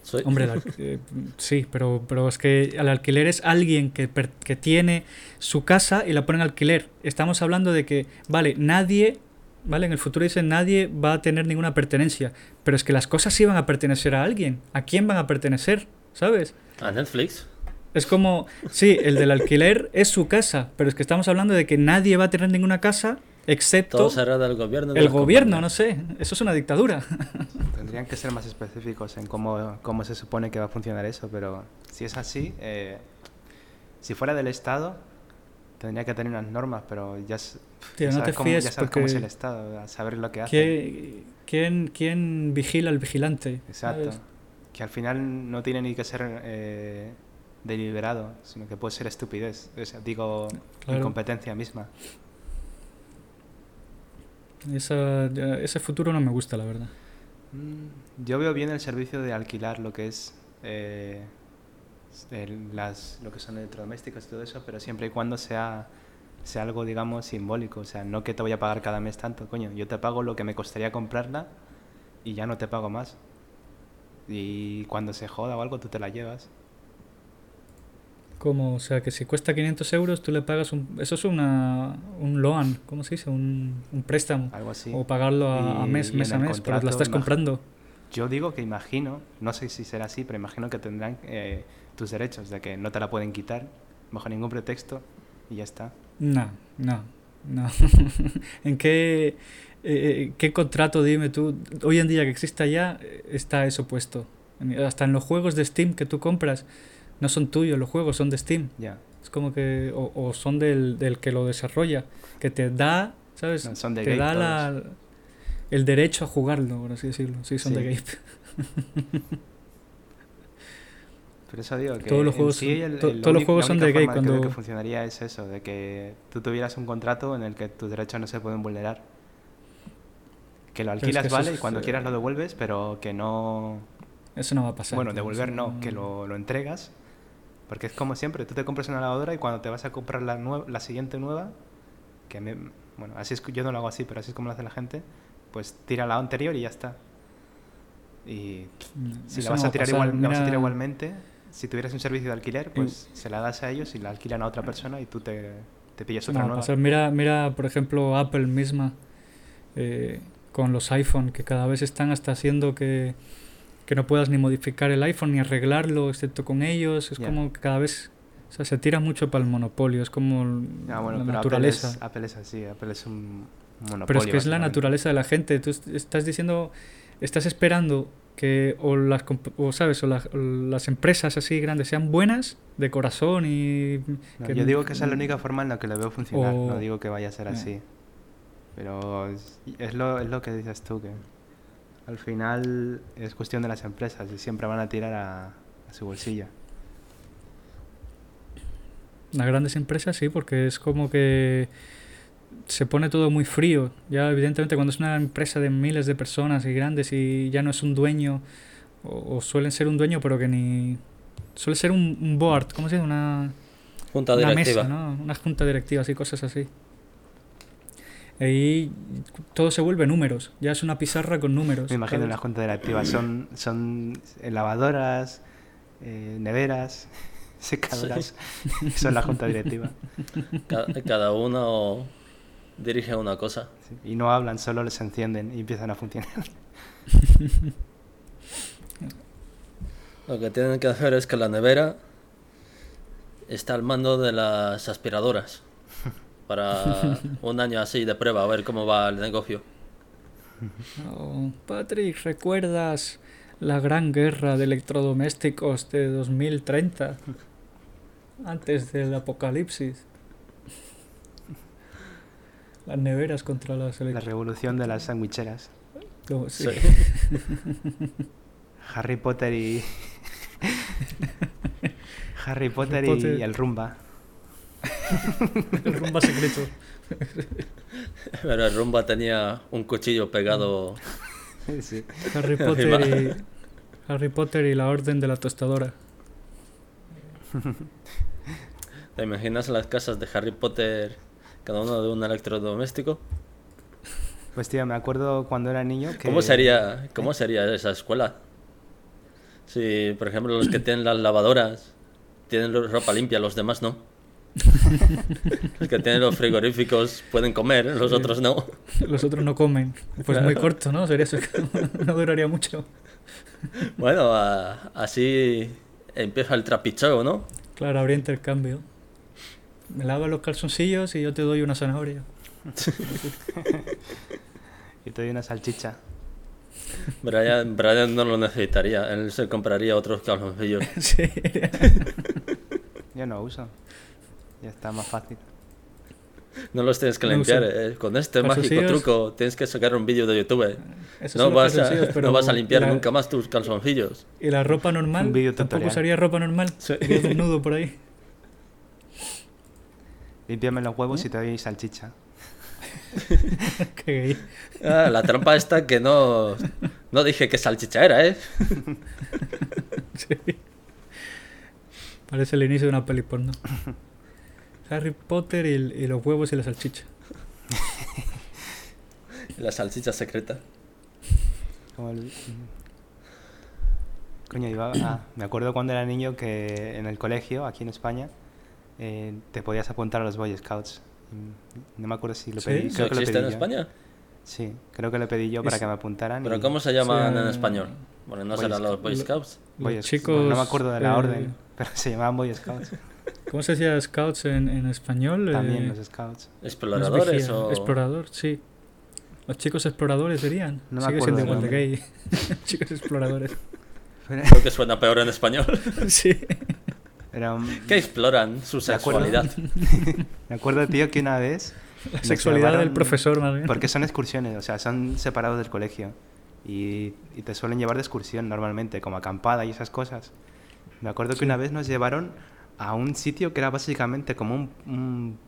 Soy- Hombre, eh, sí, pero, pero es que el alquiler es alguien que, per- que tiene su casa y la pone en alquiler. Estamos hablando de que, vale, nadie, vale, en el futuro dicen nadie va a tener ninguna pertenencia, pero es que las cosas sí van a pertenecer a alguien. ¿A quién van a pertenecer? ¿Sabes? ¿A Netflix? Es como, sí, el del alquiler es su casa, pero es que estamos hablando de que nadie va a tener ninguna casa excepto Todo será del gobierno. de el gobierno, no sé. Eso es una dictadura. Tendrían que ser más específicos en cómo, cómo se supone que va a funcionar eso, pero si es así, eh, si fuera del Estado, tendría que tener unas normas, pero ya, Tío, ya no sabes, te cómo, ya fíes sabes cómo es el Estado, a saber lo que hace. ¿Quién, quién, vigila al vigilante? Exacto. ¿sabes? Que al final no tiene ni que ser eh, deliberado, sino que puede ser estupidez, o sea, digo, Claro. incompetencia misma. Esa, ese futuro no me gusta, la verdad. Mm, Yo veo bien el servicio de alquilar lo que es eh, las, lo que son electrodomésticos y todo eso, pero siempre y cuando sea, sea algo, digamos, simbólico. O sea, no que te voy a pagar cada mes tanto, coño. Yo te pago lo que me costaría comprarla y ya no te pago más. Y cuando se joda o algo, tú te la llevas. Como, o sea, que si cuesta 500 euros, tú le pagas un... Eso es una, un loan, ¿cómo se dice? Un, un préstamo. Algo así. O pagarlo a, a mes, mes a mes, pero la contrato, estás comprando. Yo digo que imagino, no sé si será así, pero imagino que tendrán eh, tus derechos, de que no te la pueden quitar bajo ningún pretexto y ya está. No, no, no. ¿En qué, eh, qué contrato, dime tú, hoy en día que exista ya, eh, está eso puesto? Hasta en los juegos de Steam que tú compras, no son tuyos, los juegos son de Steam. Ya. Es como que, o, o son del, del que lo desarrolla, que te da, ¿sabes? No, son de te da la, el derecho a jugarlo, por así decirlo. Sí, son Sí. de Gabe. Por eso digo que Todos los juegos sí el- to- todos los juegos son de gay cuando- que funcionaría es eso, de que tú tuvieras un contrato en el que tus derechos no se pueden vulnerar. Que lo es alquilas, que vale, y cuando eh, quieras lo devuelves, pero que no... Eso no va a pasar. Bueno, devolver no, que lo, lo entregas. Porque es como siempre, tú te compras una lavadora y cuando te vas a comprar la, la siguiente nueva, que me, bueno, así es, yo no lo hago así, pero así es como lo hace la gente, pues tira la anterior y ya está. Y Mm, si eso la vas, no a tirar igual, la vas a tirar igualmente, si tuvieras un servicio de alquiler, pues se la das a ellos y la alquilan a otra persona y tú te, te pillas otra no nueva. pasar. Mira, mira, por ejemplo, Apple misma eh, con los iPhone, que cada vez están hasta haciendo que, que no puedas ni modificar el iPhone ni arreglarlo, excepto con ellos. Es como que cada vez o sea, se tira mucho para el monopolio, es como Ah, bueno, la pero naturaleza. Apple es, Apple es así, Apple es un monopolio. Pero es que es la naturaleza de la gente. Tú est- estás diciendo, estás esperando que o las, o, ¿sabes? O las, las empresas así grandes sean buenas de corazón y... No, que- yo digo que esa es la única forma en la que lo veo funcionar. O- No digo que vaya a ser Ya. así. Pero es, es lo, es lo que dices tú, que al final es cuestión de las empresas y siempre van a tirar a, a su bolsillo. Las grandes empresas sí, porque es como que se pone todo muy frío. Ya evidentemente cuando es una empresa de miles de personas y grandes y ya no es un dueño, o, o suelen ser un dueño pero que ni... Suele ser un, un board, ¿cómo se dice? Una, Junta una directiva. mesa, ¿no? Una junta directiva y cosas así. Ahí todo se vuelve números. Ya es una pizarra con números. Me imagino ¿sabes? la junta directiva. Son, son lavadoras, eh, neveras, secadoras. Son la junta directiva. Ca- Cada uno dirige una cosa. Sí, Y no hablan, solo les encienden y empiezan a funcionar. Lo que tienen que hacer es que la nevera está al mando de las aspiradoras. Para un año así de prueba, a ver cómo va el negocio. Oh, Patrick, ¿recuerdas la gran guerra de electrodomésticos de 2030? Antes del apocalipsis. Las neveras contra las La revolución de las sandwicheras. Sí. Sí. Harry Potter y. Harry Potter, Potter. y el rumba. El rumba secreto. Pero el rumba tenía un cuchillo pegado. Sí. Harry Potter y... Harry Potter y la orden de la tostadora. ¿Te imaginas las casas de Harry Potter, cada uno de un electrodoméstico? Pues tío, me acuerdo cuando era niño que... ¿Cómo sería, ¿Cómo sería esa escuela? Si, por ejemplo, los que tienen las lavadoras tienen ropa limpia, los demás no. los que tienen los frigoríficos pueden comer, los otros no. Los otros no comen. Pues muy corto, ¿no? Sería eso. No duraría mucho. Bueno, a- así empieza el trapicheo, ¿no? Claro, habría intercambio. Me lavas los calzoncillos y yo te doy una zanahoria. Y te doy una salchicha. Brian, Brian no lo necesitaría, él se compraría otros calzoncillos. sí. Yo no uso. Ya está más fácil. No los tienes que No limpiar, eh. con este mágico truco tienes que sacar un vídeo de YouTube. Esos No vas, a, pero no vas a limpiar la- nunca más tus calzoncillos. ¿Y la ropa normal? Un ¿Tampoco usaría ropa normal? Sí. Desnudo por ahí. Límpiame los huevos y te doy salchicha. Qué gay. Ah, la trampa esta que no, no dije que salchicha era, ¿eh? Sí. Parece el inicio de una peli porno. Harry Potter y, y los huevos y la salchicha. La salchicha secreta. Como el- Coño, iba... ah, me acuerdo cuando era niño que en el colegio, aquí en España, eh, te podías apuntar a los Boy Scouts. Mm, No me acuerdo si lo ¿Sí? pedí. ¿Eso creo que lo existe en pedí yo. España? Sí, creo que lo pedí yo para Es- que me apuntaran. ¿Pero y- cómo se llaman Sí, en español? Bueno, no Boy serán los. Boy Scouts. Boy Los chicos. No me acuerdo de la eh, orden, pero se llamaban Boy Scouts. ¿Cómo se decía scouts en, en español? También Eh, los Scouts. ¿Exploradores o...? Explorador, sí. Los chicos exploradores serían. No me Sigue acuerdo siendo igual de gay. chicos exploradores. Creo que suena peor en español. sí. Era un- que exploran su sexualidad. Me acuerdo, tío, que una vez... La sexualidad del profesor, más bien. Porque son excursiones, o sea, son separados del colegio. Y, y te suelen llevar de excursión normalmente, como acampada y esas cosas. Me acuerdo que Sí. una vez nos llevaron a un sitio que era básicamente como un, un,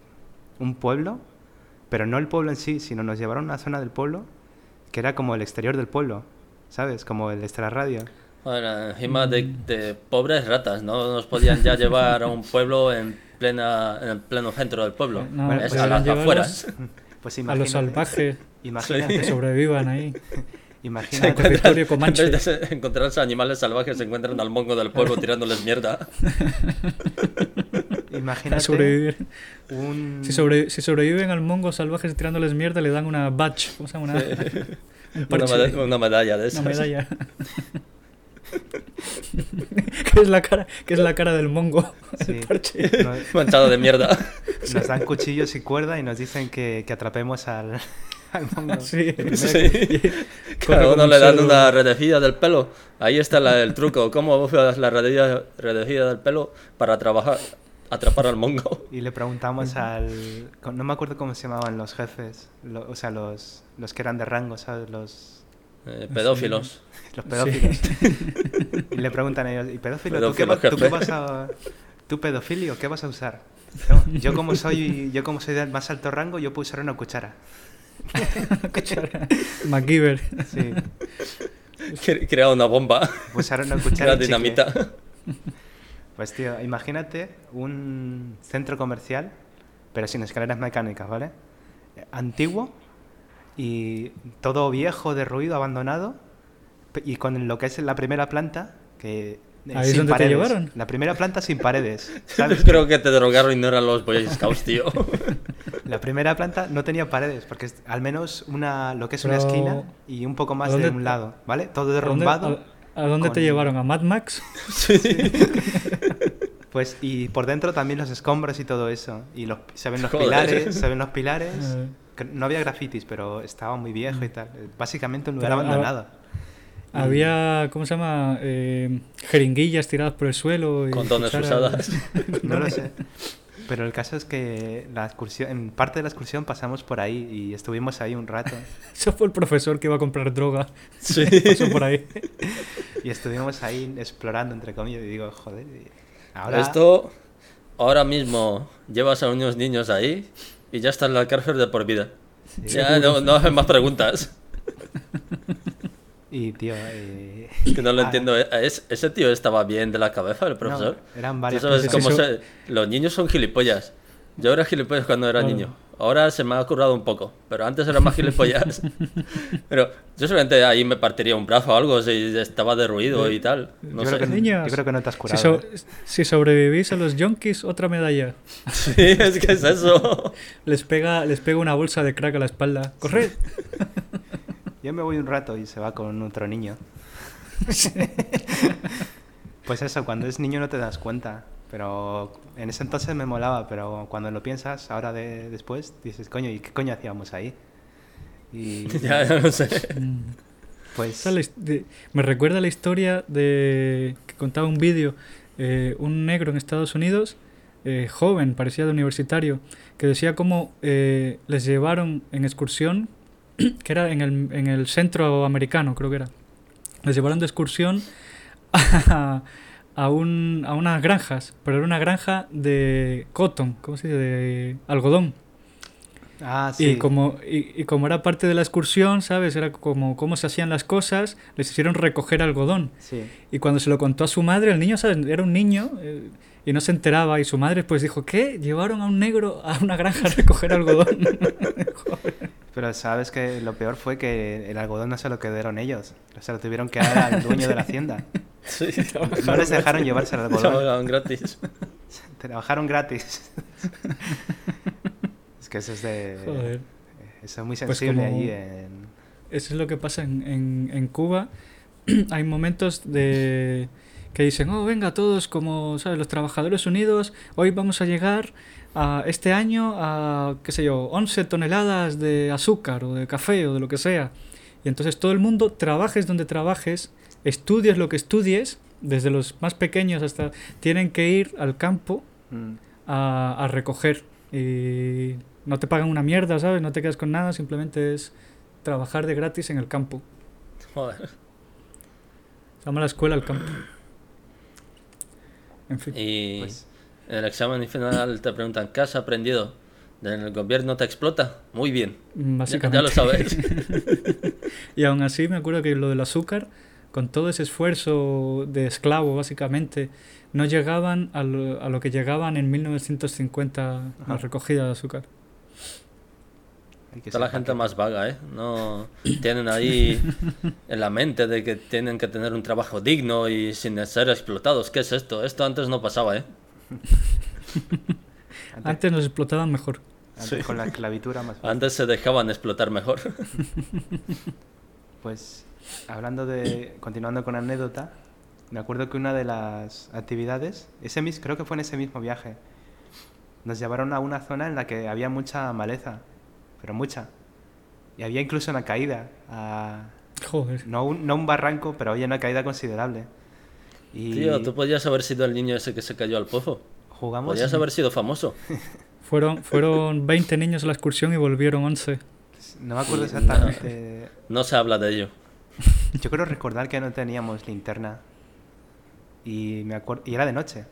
un pueblo, pero no el pueblo en sí, sino nos llevaron a una zona del pueblo que era como el exterior del pueblo, ¿sabes? Como el extrarradio. Bueno, encima de, de pobres ratas, ¿no? Nos podían ya llevar a un pueblo en plena en el pleno centro del pueblo. No, Bueno, es pues a las afueras. Pues A los salvajes Imagínate, que sobrevivan ahí. Se imagínate, territorio comanche. En vez de se- encontrarse animales salvajes, se encuentran al mongo del pueblo tirándoles mierda. Imagínate sobrevivir. un... Si, sobre- si sobreviven al mongo salvajes tirándoles mierda, le dan una badge. ¿Cómo se llama? Una, un Una, parche. meda- una medalla de Una esas. medalla. Que es la cara, que es la cara del mongo. Sí. Nos, Manchado de mierda. nos dan cuchillos y cuerda y nos dicen que, que atrapemos al, al mongo. Sí. Sí. que- Cada uno un le dan una redejilla del pelo. Ahí está la- el truco. ¿Cómo usas la redejilla, redejilla del pelo para trabajar, atrapar al mongo? Y le preguntamos al... No me acuerdo cómo se llamaban los jefes, lo- o sea, los, los que eran de rango, ¿sabes? Los, Eh, pedófilos. los pedófilos. y le preguntan a ellos, ¿y pedófilo? ¿tú, qué, Pedófilo, va- tú qué vas a... ¿Tú pedofilio? ¿Qué vas a usar? No, yo como soy yo como soy del más alto rango, yo puedo usar una cuchara. MacGyver. Sí, Cre- Crea una bomba. usar una cuchara chicle. dinamita. Pues tío, imagínate un centro comercial, pero sin escaleras mecánicas, ¿vale? Antiguo y todo viejo, derruido, abandonado, y con lo que es la primera planta, que... eh, ¿Ahí es sin donde te paredes. llevaron? La primera planta sin paredes, ¿sabes? Creo que te drogaron y no eran los Boy Scouts, tío. La primera planta no tenía paredes, porque es al menos una, lo que es una Pero, esquina y un poco más ¿a de un lado, ¿vale? Todo ¿A dónde, derrumbado. a- a dónde te con- llevaron? ¿A Mad Max? Pues, y por dentro también los escombros y todo eso. Y los, se ven los Joder. pilares, se ven los pilares. Eh. Que No había grafitis, pero estaba muy viejo y tal. Básicamente un lugar Pero, abandonado. Había, ¿cómo se llama? Eh, jeringuillas tiradas por el suelo. Y Condones usadas. No lo sé. Pero el caso es que la excursión, en parte de la excursión pasamos por ahí y estuvimos ahí un rato. Eso fue el profesor que iba a comprar droga. Sí. Pasó por ahí. Y estuvimos ahí explorando, entre comillas. Y digo, joder. y Ahora, Esto, ahora mismo llevas a unos niños ahí y ya está en la cárcel de por vida. Ya no, no hacen más preguntas. Y tío. eh, Que no lo ah, entiendo. ¿eh? ¿Es- ¿Ese tío estaba bien de la cabeza, el profesor? No, eran sabes cómo se... Los niños son gilipollas. Yo era gilipollas cuando era niño. Ahora se me ha curado un poco, pero antes era más gilipollas. pero yo solamente ahí me partiría un brazo o algo si estaba derruido y tal. No yo, sé. creo que, Niños, yo creo que no te has Si, curado. so- ¿eh? si sobrevivís a los yonkis, otra medalla. Sí, es que es eso. Les pega, les pega una bolsa de crack a la espalda. ¡Corred! Yo me voy un rato y se va con otro niño. pues eso, cuando es niño no te das cuenta. Pero en ese entonces me molaba, pero cuando lo piensas, ahora de, después, dices, coño, ¿y qué coño hacíamos ahí? Y ya, ya no sé. pues... Me recuerda la historia de que contaba un vídeo, eh, un negro en Estados Unidos, eh, joven, parecía de universitario, que decía cómo eh, les llevaron en excursión, que era en el, en el centro americano, creo que era. Les llevaron de excursión a, a, un, a unas granjas, pero era una granja de cotton, ¿cómo se dice? De algodón. Ah, sí. Y como, y, y como era parte de la excursión, ¿sabes? Era como cómo se hacían las cosas, les hicieron recoger algodón. Sí. Y cuando se lo contó a su madre, el niño, ¿sabes? Era un niño eh, y no se enteraba. Y su madre pues dijo, ¿qué? Llevaron a un negro a una granja a recoger algodón. Pero sabes que lo peor fue que el algodón no se lo quedaron ellos. Se lo tuvieron que dar al dueño de la hacienda. Sí, No les dejaron llevarse el algodón. trabajaban gratis. Trabajaron gratis. es que eso es de... Joder. Eso es muy Pues sensible como- ahí en... Eso es lo que pasa en, en, en Cuba. Hay momentos de que dicen, oh, venga todos como, ¿sabes? Los trabajadores unidos, hoy vamos a llegar a este año a, qué sé yo, 11 toneladas de azúcar o de café o de lo que sea. Y entonces todo el mundo, trabajes donde trabajes, estudies lo que estudies, desde los más pequeños hasta... Tienen que ir al campo Mm. a, a recoger. Y no te pagan una mierda, ¿sabes? No te quedas con nada, simplemente es trabajar de gratis en el campo. Joder. Se llama la escuela al campo. En fin. Y Pues- en el examen final te preguntan, ¿qué has aprendido? ¿El gobierno te explota? Muy bien. Ya, Básicamente. ya lo sabes. Y aún así me acuerdo que lo del azúcar, con todo ese esfuerzo de esclavo, básicamente, no llegaban a lo, a lo que llegaban en 1950 Ajá. la recogida de azúcar. Está la gente más vaga, ¿eh? No tienen ahí en la mente de que tienen que tener un trabajo digno y sin ser explotados. ¿Qué es esto? Esto antes no pasaba, ¿eh? Antes, Antes nos explotaban mejor. antes Sí. con la esclavitud más fácil. Antes se dejaban explotar mejor. Pues hablando de, continuando con anécdota, me acuerdo que una de las actividades, ese mis, creo que fue en ese mismo viaje, nos llevaron a una zona en la que había mucha maleza, pero mucha. Y había incluso una caída. a- Joder. No un, no un barranco, pero oye, una caída considerable. Y Tío, tú podías haber sido el niño ese que se cayó al pozo. jugamos. Podías haber sido famoso. Fueron, fueron 20 niños a la excursión y volvieron 11. No me acuerdo exactamente. No se habla de ello. Yo creo recordar que no teníamos linterna. Y me. Y era de noche.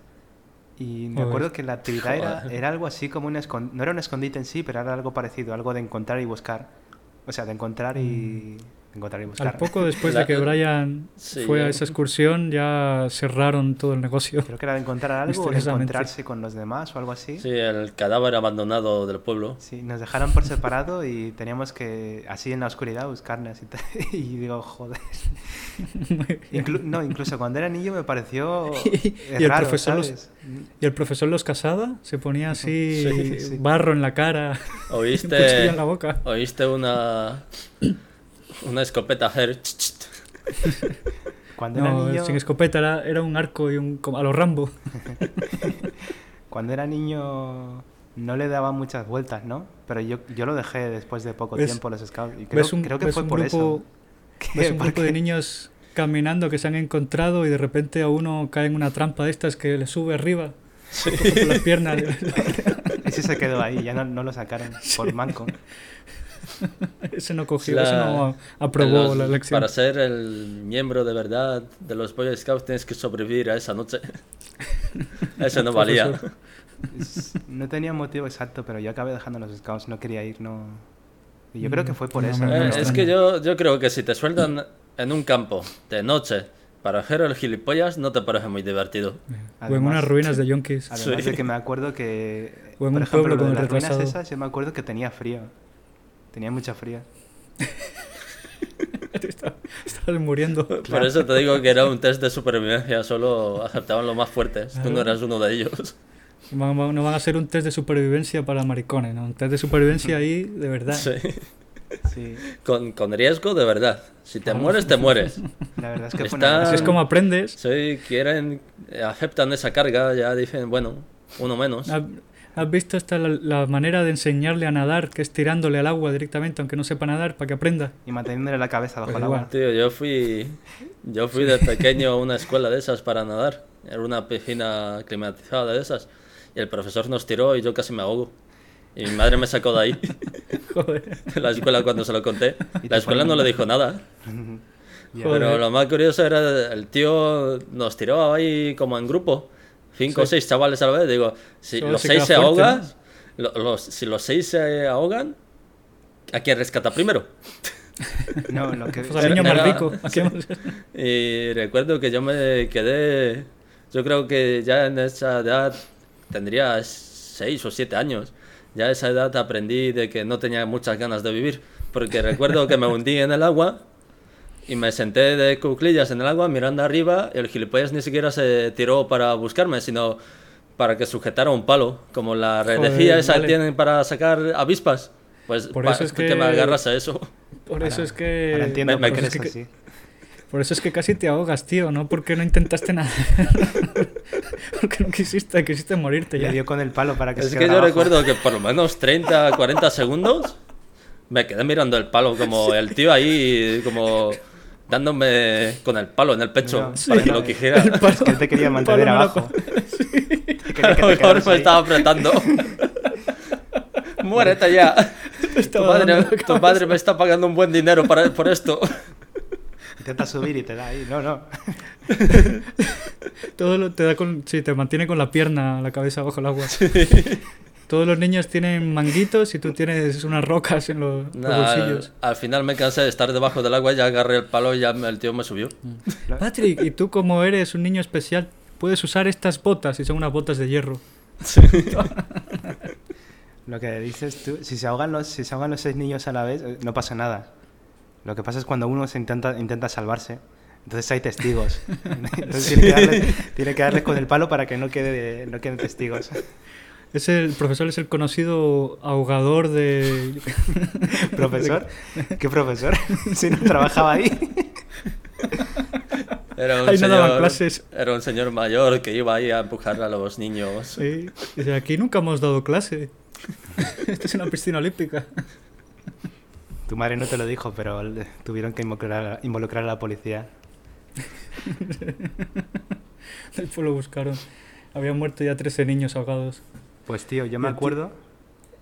Y me acuerdo que la actividad era, era algo así como un escondite. No era un escondite en sí, pero era algo parecido, algo de encontrar y buscar. O sea, de encontrar y. encontrar y buscar. Al poco después de que Brian Sí, fue a esa excursión ya cerraron todo el negocio. Creo que era de encontrar algo o de encontrarse con los demás o algo así. Sí, el cadáver abandonado del pueblo. Sí, nos dejaron por separado y teníamos que, así en la oscuridad, buscarnos y. Y digo, joder. Inclu- no, incluso cuando era niño me pareció Y eh, el raro, profesor los-. Y el profesor los casaba, se ponía así Sí, sí. barro en la cara, ¿Oíste, en la boca. oíste una, una escopeta hacer... Cuando era No, niño, sin escopeta, era, era un arco y un como a los Rambo. cuando era niño no le daba muchas vueltas, ¿no? Pero yo, yo lo dejé después de poco ¿Ves- tiempo los scouts y creo, ves un, creo que fue un por grupo, eso. ves un ¿Por grupo de qué? niños caminando que se han encontrado y de repente a uno cae en una trampa de estas que le sube arriba por las piernas. Ese se quedó ahí, ya no, no lo sacaron por manco. ese no cogió, La- ese no aprobó los- la elección. Para ser el miembro de verdad de los Boy Scouts tienes que sobrevivir a esa noche. Eso no valía. No tenía motivo exacto, pero yo acabé dejando los scouts, no quería ir, no... Yo creo que fue por No eso. ¿no? Eh, es que yo, yo creo que si te sueltan en un campo de noche para hacer el gilipollas, no te parece muy divertido. o en unas Además- ruinas de yonkis. Además Sí. de que me acuerdo que... O en por un ejemplo, pueblo lo con las ruinas retrasado. esas, yo me acuerdo que tenía frío. Tenía mucha frío. Estabas muriendo. Por eso te digo que era un test de supervivencia, solo aceptaban los más fuertes. Tú no Claro. eras uno de ellos. No van a hacer un test de supervivencia para maricones, ¿no? Un test de supervivencia ahí, de verdad. Sí. Sí, Con, con riesgo de verdad. Si te mueres, te mueres. la verdad es que fue Está- una... Así es como aprendes. Sí, quieren, aceptan esa carga, ya dicen, bueno, uno menos. ¿Has- ¿Has visto esta la, la manera de enseñarle a nadar, que es tirándole al agua directamente, aunque no sepa nadar, para que aprenda? Y manteniéndole la cabeza bajo Pues el igual. agua. Tío, yo fui, yo fui de pequeño a una escuela de esas para nadar. Era una piscina climatizada de esas. Y el profesor nos tiró y yo casi me ahogo. Y mi madre me sacó de ahí, Joder. de la escuela cuando se lo conté. La escuela no le dijo nada. Pero lo más curioso era el tío nos tiró ahí como en grupo. Cinco o Sí. seis chavales a la vez. Digo, si Solo los se seis se fuerte, ahogan, lo- los, si los seis se ahogan, ¿a quién rescata primero? No, lo que... Pues al niño Era- más rico. Hemos- Y recuerdo que yo me quedé, yo creo que ya en esa edad tendría seis o siete años. Ya a esa edad aprendí de que no tenía muchas ganas de vivir, porque recuerdo que me hundí en el agua y me senté de cuclillas en el agua mirando arriba y el gilipollas ni siquiera se tiró para buscarme, sino para que sujetara un palo, como la redejilla esa vale. que tienen para sacar avispas. Pues Por eso es tú que- me agarras a eso. Por eso es que... Ahora entiendo me- me por eso es que, así. por eso es que casi te ahogas, tío, ¿no? Porque no intentaste nada. Porque no quisiste, quisiste morirte Le ya. dio con el palo para que Es se que yo abajo. recuerdo que por lo menos 30, 40 segundos me quedé mirando el palo, como el tío ahí, como dándome con el palo en el pecho No, para sí. que lo quisiera. El palo- Es que él te quería mantener abajo. Te A lo mejor quedaras me ahí. estaba apretando. Muérete ya. Tu madre, tu me está pagando un buen dinero para, por esto. Intenta subir y te da ahí. No, no. Todo lo- te da con, sí, te mantiene con la pierna, la cabeza bajo el agua. Todos los niños tienen manguitos y tú tienes unas rocas en los, los Nah, bolsillos. al final me cansé de estar debajo del agua, ya agarré el palo y ya el tío me subió. Patrick, y tú como eres un niño especial, puedes usar estas botas y son unas botas de hierro. Lo que dices tú, si se ahogan los, si se ahogan los seis niños a la vez, eh, no pasa nada. Lo que pasa es cuando uno se intenta, intenta salvarse. Entonces hay testigos. Entonces tiene que, darle, tiene que darles con el palo para que no, quede, no queden testigos. Es el profesor es el conocido ahogador de ¿Profesor? ¿Qué profesor? Si no trabajaba ahí. Era un, Ahí no daban señor, clases. era un señor mayor que iba ahí a empujar a los niños. Sí. Dice, aquí nunca hemos dado clase. Esto es una piscina olímpica. Tu madre no te lo dijo, pero tuvieron que involucrar, involucrar a la policía. Después lo buscaron. Habían muerto ya 13 niños ahogados. Pues tío, yo me acuerdo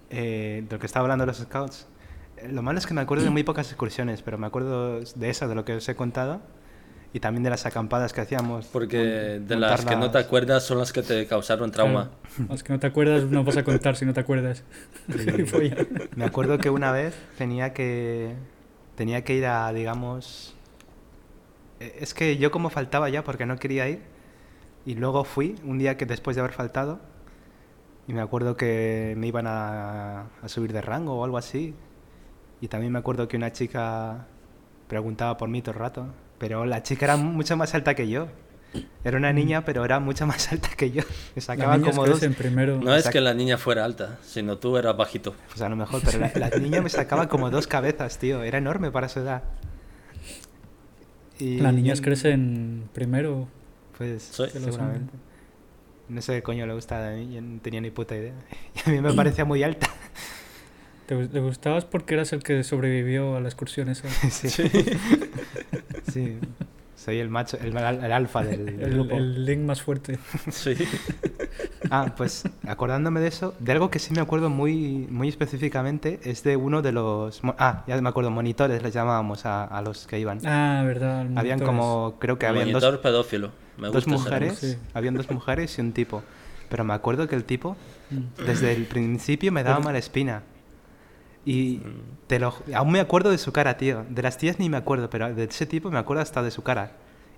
eh, de lo que estaba hablando de los scouts. Eh, Lo malo es que me acuerdo de muy pocas excursiones, pero me acuerdo de esa, de lo que os he contado, y también de las acampadas que hacíamos. Porque de las que no te acuerdas son las que te causaron trauma. Claro. Las que no te acuerdas no vas a contar si no te acuerdas. Gilipollas. me acuerdo que una vez tenía que tenía que ir a, digamos, eh, es que yo como faltaba ya porque no quería ir y luego fui un día que después de haber faltado y me acuerdo que me iban a, a subir de rango o algo así y también me acuerdo que una chica preguntaba por mí todo el rato, pero la chica era mucho más alta que yo. Era una niña, pero era mucho más alta que yo. Me sacaba como dos. primero. No es que la niña fuera alta, sino tú eras bajito. Pues a lo mejor, pero la, la niña me sacaba como dos cabezas, tío. Era enorme para su edad. Y Las niñas crecen primero. Pues Sí. Seguramente. No sé qué coño le gustaba de mí, yo no tenía ni puta idea. Y a mí me parecía muy alta. ¿Te, te gustabas porque eras el que sobrevivió a la excursión esa? sí. Sí. Soy el macho, el, al- el alfa del, del El, grupo. el link más fuerte. Sí. Ah, pues acordándome de eso, de algo que sí me acuerdo muy, muy específicamente, es de uno de los... Ah, ya me acuerdo, monitores les llamábamos a, a los que iban. Ah, verdad. el Habían monitores. como, creo que habían dos, Monitor pedófilo. Me dos gusta ese mujeres, Sí. habían dos mujeres y un tipo. Pero me acuerdo que el tipo, desde el principio me daba mala espina. Y te lo, aún me acuerdo de su cara, tío. De las tías ni me acuerdo, pero de ese tipo me acuerdo hasta de su cara.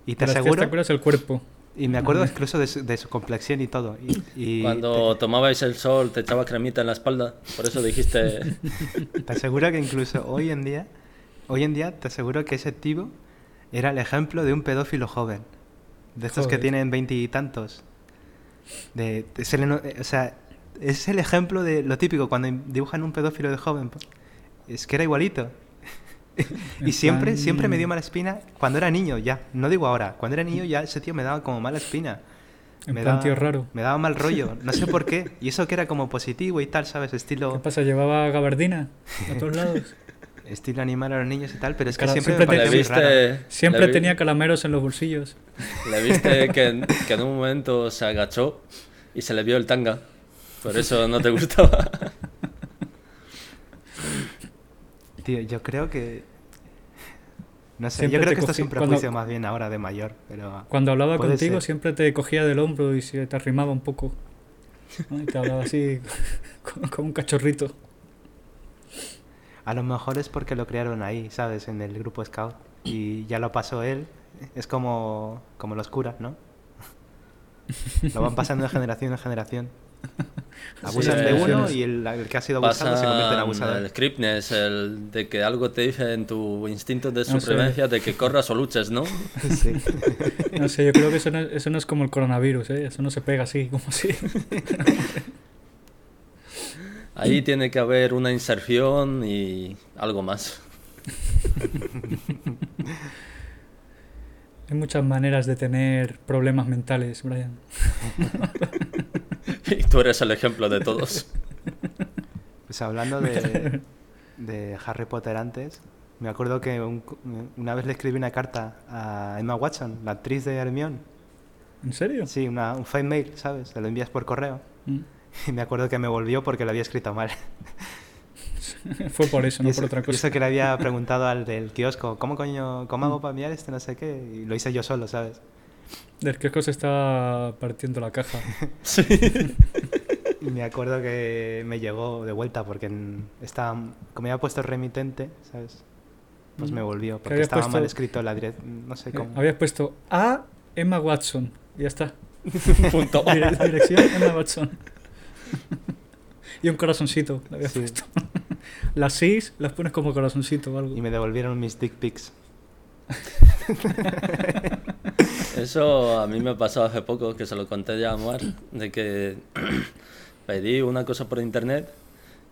Y te De las tías aseguro, ¿Te acuerdas el cuerpo? y me acuerdo incluso de su, de su complexión y todo. Y, y Cuando tomabais el sol te echaba cremita en la espalda. Por eso dijiste... te, te aseguro que incluso hoy en día, hoy en día te aseguro que ese tipo era el ejemplo de un pedófilo joven. De estos que Joder. tienen veintitantos. De, de- se le eh, o sea, es el ejemplo de lo típico cuando dibujan un pedófilo de joven. po. Es que era igualito. y siempre, plan- siempre me dio mala espina cuando era niño, ya. No digo ahora. Cuando era niño ya ese tío me daba como mala espina. En me plan daba, tío raro. Me daba mal rollo. No sé por qué. Y eso que era como positivo y tal, ¿sabes? ¿Qué Estilo, pasa? ¿Llevaba gabardina a todos lados? estilo animar a los niños y tal. Pero es que siempre, siempre me te- raro. viste... Siempre vi- tenía calameros en los bolsillos. Le viste que en, que en un momento se agachó y se le vio el tanga. Por eso no te gustaba. Tío, yo creo que... No sé, Siempre yo creo que esto es un prejuicio cuando- más bien ahora de mayor, pero... Cuando hablaba contigo ser. siempre te cogía del hombro y se te arrimaba un poco. ¿no? Y te hablaba así como, como un cachorrito. A lo mejor es porque lo crearon ahí, ¿sabes? En el grupo Scout. Y ya lo pasó él. Es como, como los curas, ¿no? Lo van pasando de generación en generación. Abusan Sí, de uno y el, el que ha sido abusado se convierte en Pasa abusador. el scriptness, el de que algo te dice en tu instinto de No sé. supervivencia de que corras o luches, ¿no? Sí. No sé, yo creo que eso no, es- eso no es como el coronavirus, ¿eh? Eso no se pega así, como así. Ahí tiene que haber una inserción y algo más. Hay muchas maneras de tener problemas mentales, Brian. Y tú eres el ejemplo de todos. Pues hablando de, de Harry Potter antes, me acuerdo que un- una vez le escribí una carta a Emma Watson, la actriz de Hermione. ¿En serio? Sí, una, un fan mail, ¿sabes? Te lo envías por correo. Mm. Y me acuerdo que me volvió porque lo había escrito mal. Fue por eso, no eso, por otra cosa. eso que le había preguntado al del kiosco, ¿cómo coño, cómo hago para enviar este no sé qué? Y lo hice yo solo, ¿sabes? Del que se estaba partiendo la caja. Sí. Y me acuerdo que me llegó de vuelta porque en- estaba, como había puesto remitente, ¿sabes? Pues Mm. me volvió, ¿Qué porque estaba mal escrito la direct, no sé cómo. Habías puesto a Emma Watson. Y ya está. Punto. Dire- Dirección Emma Watson. y un corazoncito. Le habías Sí. puesto. Las 6 las pones como corazoncito o algo. Y me devolvieron mis dick pics. Eso a mí me pasó hace poco, que se lo conté ya a Mar, de que pedí una cosa por internet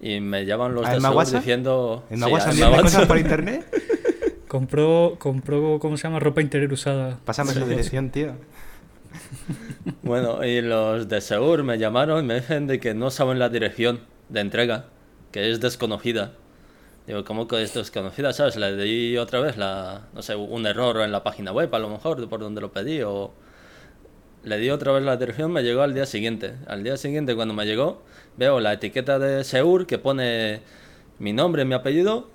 y me llaman los ¿A de WhatsApp? diciendo... ¿En Sí, Magua a se Emma envían cosas por internet? Compró, compró, ¿cómo se llama? Ropa interior usada. Pásame Sí. su dirección, tío. Bueno, y los de Segur me llamaron y me dicen de que no saben la dirección de entrega, que es desconocida. Digo, ¿cómo que esto es conocida? ¿Sabes? Le di otra vez la, no sé, un error en la página web, a lo mejor, por donde lo pedí, o le di otra vez la dirección, me llegó al día siguiente. Al día siguiente, cuando me llegó, veo la etiqueta de Seur que pone mi nombre, mi apellido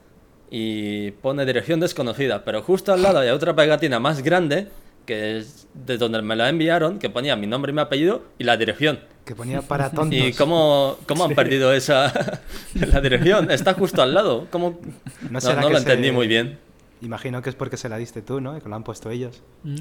y pone dirección desconocida. Pero justo al lado hay otra pegatina más grande, que es de donde me la enviaron, que ponía mi nombre y mi apellido y la dirección. Que ponía para tontos. ¿Y cómo, cómo han perdido esa la dirección? Está justo al lado. ¿Cómo? ¿No No, lo entendí se- muy bien. Imagino que es porque se la diste tú, ¿no? Y que lo han puesto ellos. Mm.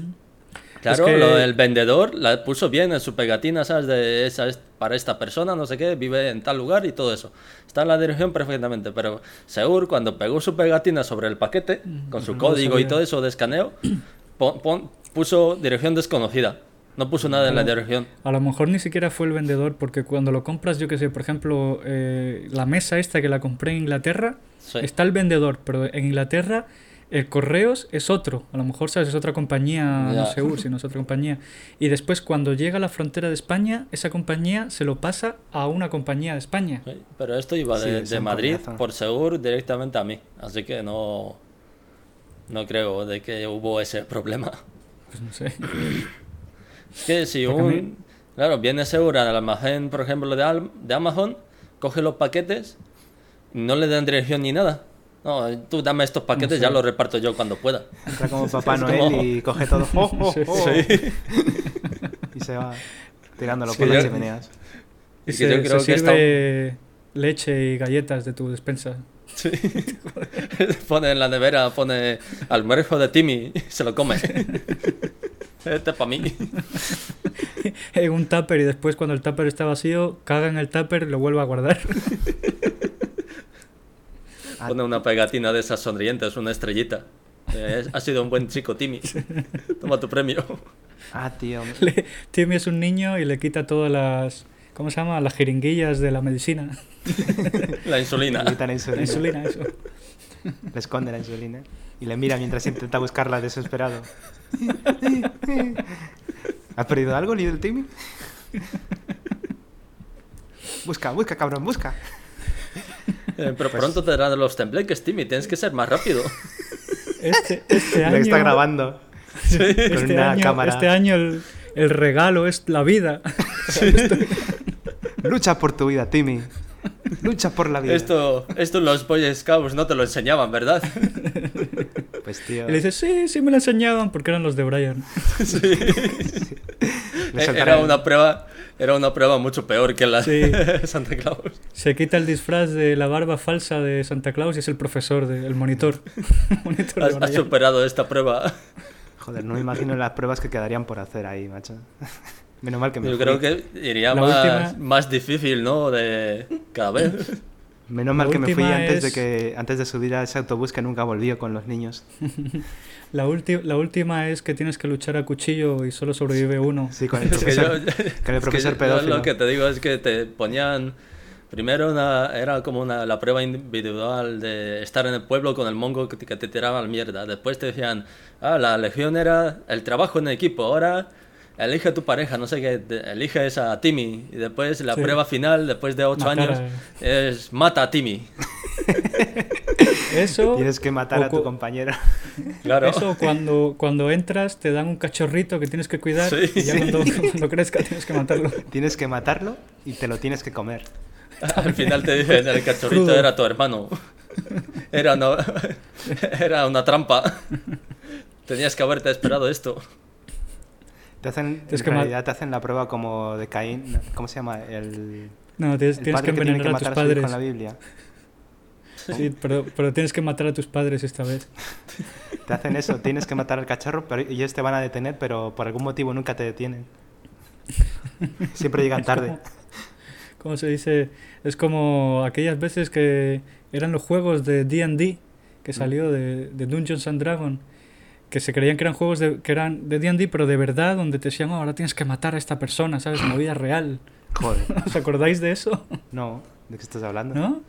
Claro, que- lo del vendedor la puso bien en su pegatina, ¿sabes? De esa es para esta persona, no sé qué, vive en tal lugar y todo eso. Está en la dirección perfectamente, pero Seur cuando pegó su pegatina sobre el paquete, con su no código y todo eso de escaneo, pon- pon- puso dirección desconocida. No puso nada en la dirección. A lo mejor ni siquiera fue el vendedor, porque cuando lo compras, yo que sé, por ejemplo, eh, la mesa esta que la compré en Inglaterra, Sí. está el vendedor, pero en Inglaterra el correos es otro. A lo mejor, ¿sabes? Es otra compañía, no Ya. seguro, sino es otra compañía. Y después, cuando llega a la frontera de España, esa compañía se lo pasa a una compañía de España. Sí, Pero esto iba de, Madrid por Seur directamente a mí, así que no, no creo de que hubo ese problema. Pues no sé. Es que si Porque a mí- un... Claro, viene seguro al almacén, por ejemplo, de, Al- de Amazon, coge los paquetes, y no le dan dirección ni nada. No, tú dame estos paquetes, sé. ya los reparto yo cuando pueda. Entra como Papá Noel como- y coge todo. ¡Oh, oh, oh! Sí. Y se va tirándolo Sí, por las yo- chimeneas. Y que se, yo creo se que sirve leche y galletas de tu despensa. Sí. pone en la nevera, pone almuerzo de Timmy, y se lo come. Este es para mí. en un tupper y después cuando el tupper está vacío, caga en el tupper y lo vuelve a guardar. Pone una pegatina de esas sonrientes, una estrellita. Eh, has sido un buen chico, Timmy. Toma tu premio. Ah, tío. Le- Timmy es un niño y le quita todas las... ¿Cómo se llama? Las jeringuillas de la medicina. La insulina. Le quitan la La insulina. insulina, eso. Le esconde la insulina. Y le mira mientras intenta buscarla desesperado. ¿Has perdido algo, Little Timmy? Busca, busca, cabrón, busca. Eh, pero Pues- pronto te darán los tembleques, Timmy. Tienes que ser más rápido. Este, este año... que está grabando. Con Este una año, cámara. este año el, el regalo es la vida. Lucha por tu vida, Timmy. Lucha por la vida. Esto, esto en los Boy Scouts no te lo enseñaban, ¿verdad? Pues, tío. Y le dice, sí, sí me lo enseñaban porque eran los de Brian. le Eh, soltaron- Era una prueba, era una prueba mucho peor que la Sí. de Santa Claus. Se quita el disfraz de la barba falsa de Santa Claus y es el profesor, de- el monitor. monitor de Has, has superado esta prueba. Joder, no me imagino las pruebas que quedarían por hacer ahí, macho. Menos mal que me Yo fui. creo que iría más, última- más difícil, ¿no? De cada vez. Menos mal La que me fui antes de es- que antes de subir a ese autobús que nunca volvió con los niños. La, la última es que tienes que luchar a cuchillo y solo sobrevive uno. Sí, con el Es que yo, profesor. es con el que profesor yo pedófilo. lo que te digo es que te ponían primero una, era como una, la prueba individual de estar en el pueblo con el mongo que te, que te tiraban mierda. Después te decían, ah, la legión era el trabajo en equipo, ahora elige a tu pareja, no sé qué, te- eliges a Timmy. Y después la Sí. prueba final, después de ocho Matar años, es mata a Timmy. Eso, Tienes que matar o a tu compañero. Claro. eso cuando, cuando entras te dan un cachorrito que tienes que cuidar Sí. y ya cuando, cuando crezca tienes que matarlo. Tienes que matarlo y te lo tienes que comer. Al final te dicen, el cachorrito Crudo. era tu hermano. Era una, era una trampa. Tenías que haberte esperado esto. Te hacen, en que realidad te hacen la prueba como de Caín. ¿Cómo se llama? El, No, tienes, el tienes que padre que, envenenar que a tus a padres. en la Biblia. Sí, pero, pero tienes que matar a tus padres esta vez. Te hacen eso, tienes que matar al cachorro pero y ellos te van a detener, pero por algún motivo nunca te detienen. Siempre llegan tarde. ¿Cómo se dice? Es como aquellas veces que eran los juegos de D&D Mm. que salió de, de Dungeons and Dragons que se creían que eran juegos de, que eran de D&D pero de verdad donde te decían "Oh, ahora tienes que matar a esta persona, ¿sabes? En la vida real. Joder. ¿Os acordáis de eso? No, ¿de qué estás hablando? ¿No?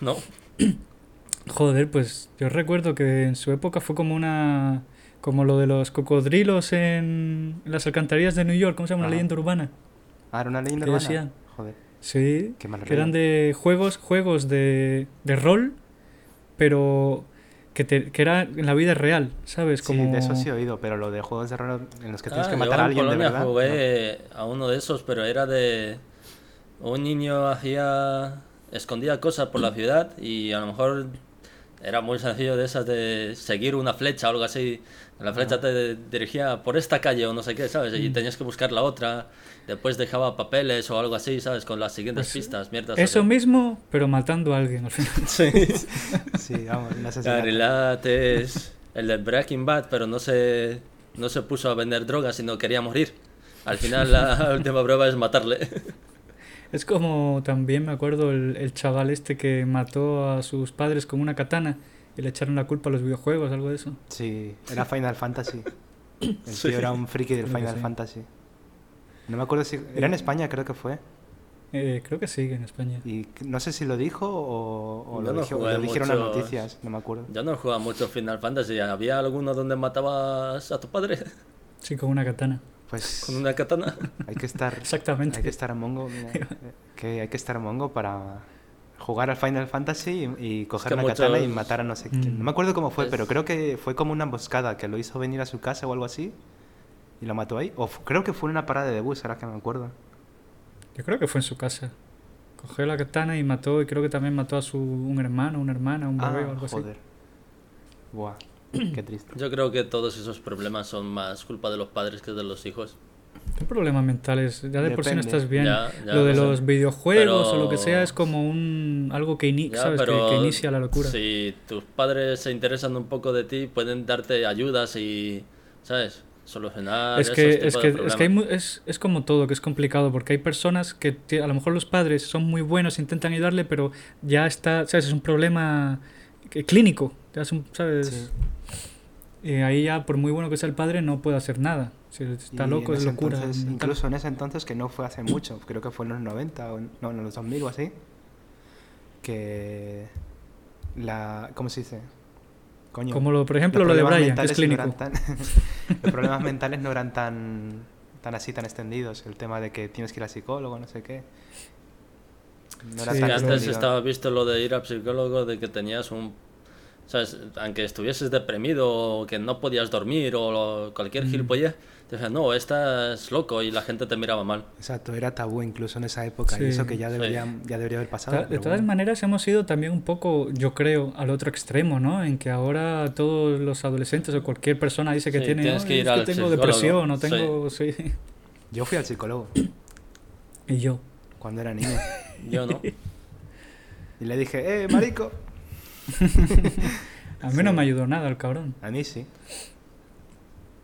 No. Joder, pues yo recuerdo que en su época fue como una... Como lo de los cocodrilos en las alcantarillas de New York, ¿cómo se llama? Una Ajá. leyenda urbana. Ah, era una leyenda ¿Qué urbana. decían? Joder. Sí, Qué mal que eran de juegos, juegos de, de rol pero que, te- que era en la vida real, ¿sabes? Como... Sí, de eso sí he oído, pero lo de juegos de rol en los que tienes Ah, que yo matar a en alguien de Polonia verdad. jugué a uno de esos, pero era de... Un niño hacía... Escondía cosas por la ciudad y a lo mejor era muy sencillo de esas de seguir una flecha o algo así. La flecha te dirigía por esta calle o no sé qué, ¿sabes? Mm. Y tenías que buscar la otra. Después dejaba papeles o algo así, ¿sabes? Con las siguientes Pues, pistas, mierdas. Eso así. mismo, pero matando a alguien al final. Sí. Sí, vamos, un La asesinato. realidad es el de Breaking Bad, pero no se, no se puso a vender drogas, sino quería morir. Al final la última prueba es matarle. Es como también me acuerdo el, el chaval este que mató a sus padres con una katana y le echaron la culpa a los videojuegos, algo de eso. Sí, era Final Fantasy. El Sí. tío era un friki del Creo Final sí. Fantasy. No me acuerdo si... Era en España, creo que fue. Eh, creo que sigue en España. Y no sé si lo dijo o, o lo, no dijo- lo dijeron las muchos- noticias, no me acuerdo. Yo no jugaba mucho Final Fantasy. ¿Había alguno donde matabas a tu padre Sí, con una katana. Pues con una katana? hay que estar... Exactamente. Hay que estar mongo, mira, eh, que hay que estar mongo para jugar al Final Fantasy y, y coger que una katana y muchos- matar a no sé quién. Mm. No me acuerdo cómo fue, Es- pero creo que fue como una emboscada que lo hizo venir a su casa o algo así y lo mató ahí. O creo que fue en una parada de bus, ahora que me acuerdo. Yo creo que fue en su casa. Cogió la katana y mató, y creo que también mató a su un hermano, una hermana, un bebé o Ah, algo así. joder. Buah, qué triste. Yo creo que todos esos problemas son más culpa de los padres que de los hijos. ¿Qué problemas mentales? Ya de por sí no Depende. estás bien. Ya, ya lo de sé. los videojuegos o lo que Pero- sea es como un algo que, ini- Ya, ¿sabes? que, pero que inicia la locura. Si tus padres se interesan un poco de ti, pueden darte ayudas y, ¿sabes? Solucionar es que, es, de que, es, que hay mu- es, es como todo, que es complicado, porque hay personas que a lo mejor los padres son muy buenos, intentan ayudarle, pero ya está, ¿sabes? Es un problema que- clínico, ya es un- ¿sabes? Sí. Y ahí ya, por muy bueno que sea el padre, no puede hacer nada. Si está Y loco, es locura. entonces- incluso en ese entonces, que no fue hace mucho, creo que fue en los 90 o en- no, en los 2000 o así, que la... ¿Cómo se dice? Coño. Como lo, por ejemplo lo de Brian, que es mentales no clínico. eran tan- los problemas mentales no eran tan, tan así, tan extendidos. El tema de que tienes que ir al psicólogo, no sé qué. No era Sí, tan antes extendido. estaba visto lo de ir al psicólogo, de que tenías un... ¿Sabes? Aunque estuvieses deprimido o que no podías dormir o lo- cualquier Mm. gilipollez, te decían, no, estás loco y la gente te miraba mal. Exacto, era tabú incluso en esa época. Sí. Y eso que ya Sí. debería, ya debería haber pasado. De todas bueno. maneras, hemos ido también un poco, yo creo, al otro extremo, ¿no? En que ahora todos los adolescentes o cualquier persona dice que Sí, tiene, tienes "Ay, que ir es al tengo psicólogo". depresión o Sí. tengo... Sí. Yo fui al psicólogo Y yo. cuando era niño. Yo no. Y le dije, ¡eh, marico! A mí no me ayudó nada el cabrón. A mí sí.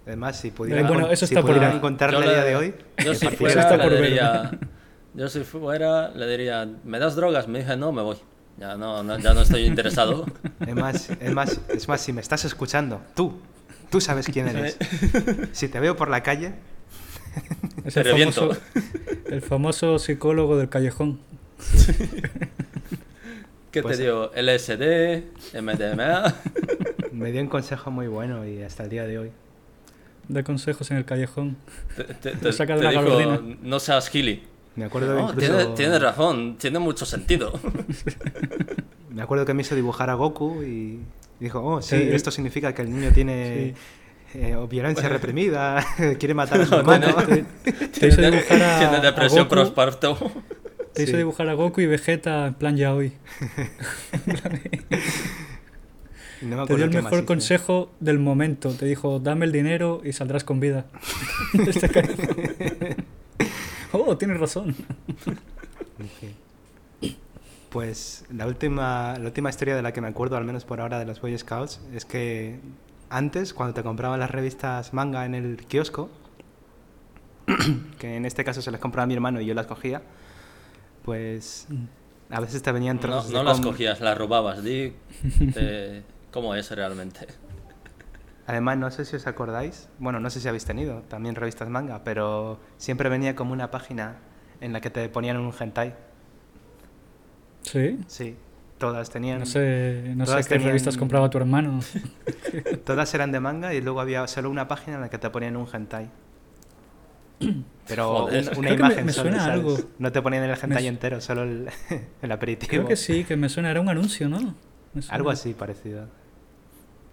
Además, si pudiera, Eh, bueno, eso si está por pudiera ver. contarle Yo a le- día de hoy, Yo si fuera, está le por diría... Yo si fuera, le diría, ¿me das drogas? Me dije, no, me voy. Ya no, no- ya no estoy interesado. Es más, es más, es más, si me estás escuchando, tú, tú sabes quién eres. Si te veo por la calle, Es el reviento. famoso, el famoso psicólogo del callejón. ¿Qué Pues- te digo? LSD, MDMA... me dio un consejo muy bueno y hasta el día de hoy. Da consejos en el callejón. Te, te- Te te- saca de te la no seas gili. Me acuerdo No, incluso, tiene, tiene razón, tiene mucho sentido. me acuerdo que me hizo dibujar a Goku y dijo, oh, sí, Eh, esto significa que el niño tiene eh, violencia reprimida, quiere matar a su No, hermano. tiene- Te hizo tiene, dibujar a, tiene depresión Goku, postparto. te hizo Sí. dibujar a Goku y Vegeta en plan ya hoy. No me Te dio el mejor consejo del momento. Te dijo, dame el dinero y saldrás con vida. Este oh, tienes razón. Pues la última, la última historia de la que me acuerdo, al menos por ahora, de los Boy Scouts, es que antes, cuando te compraban las revistas manga en el kiosco, que en este caso se las compraba mi hermano y yo las cogía, pues a veces te venían No, trozos no de las cogías, las robabas. Di cómo es realmente. Además, no sé si os acordáis, bueno, no sé si habéis tenido también revistas manga, pero siempre venía como una página en la que te ponían un hentai. Sí. Sí, todas tenían... No sé, no sé Todas qué tenían- revistas compraba tu hermano. Todas eran de manga y luego había solo una página en la que te ponían un hentai. Pero Joder. una me- imagen me solo, suena ¿sabes? algo. No te ponían el hentai entero, solo el, el aperitivo. Creo que sí, que me suena. Era un anuncio, ¿no? Algo así parecido.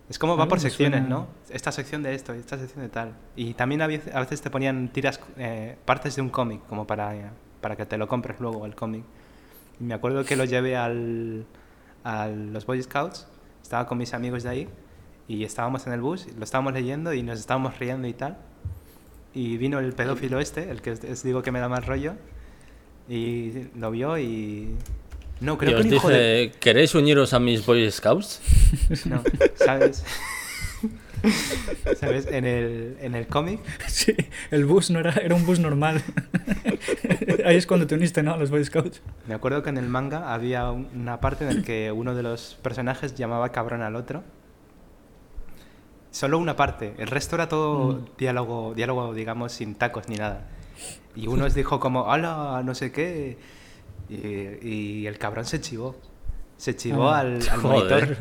Es como va Algo por secciones, suena. ¿no? Esta sección de esto, esta sección de tal. Y también a veces, te ponían tiras, eh, partes de un cómic, como para, para que te lo compres luego, el cómic. Y me acuerdo que lo llevé al, a los Boy Scouts, estaba con mis amigos de ahí, y estábamos en el bus, lo estábamos leyendo y nos estábamos riendo y tal. Y vino el pedófilo este, el que os digo que me da más rollo, y lo vio y... No, creo y que os de... dice, ¿queréis uniros a mis Boy Scouts? No, ¿sabes? ¿Sabes? En el, en el cómic, Sí, el bus no era, era un bus normal. Ahí es cuando te uniste, ¿no? A los Boy Scouts. me acuerdo que en el manga había un- una parte en la que uno de los personajes llamaba cabrón al otro. Solo una parte, el resto era todo Mm. diálogo, diálogo, digamos, sin tacos ni nada. Y uno os dijo como, hola, no sé qué. Y, y el cabrón se chivó. Se chivó Ah. al, monitor.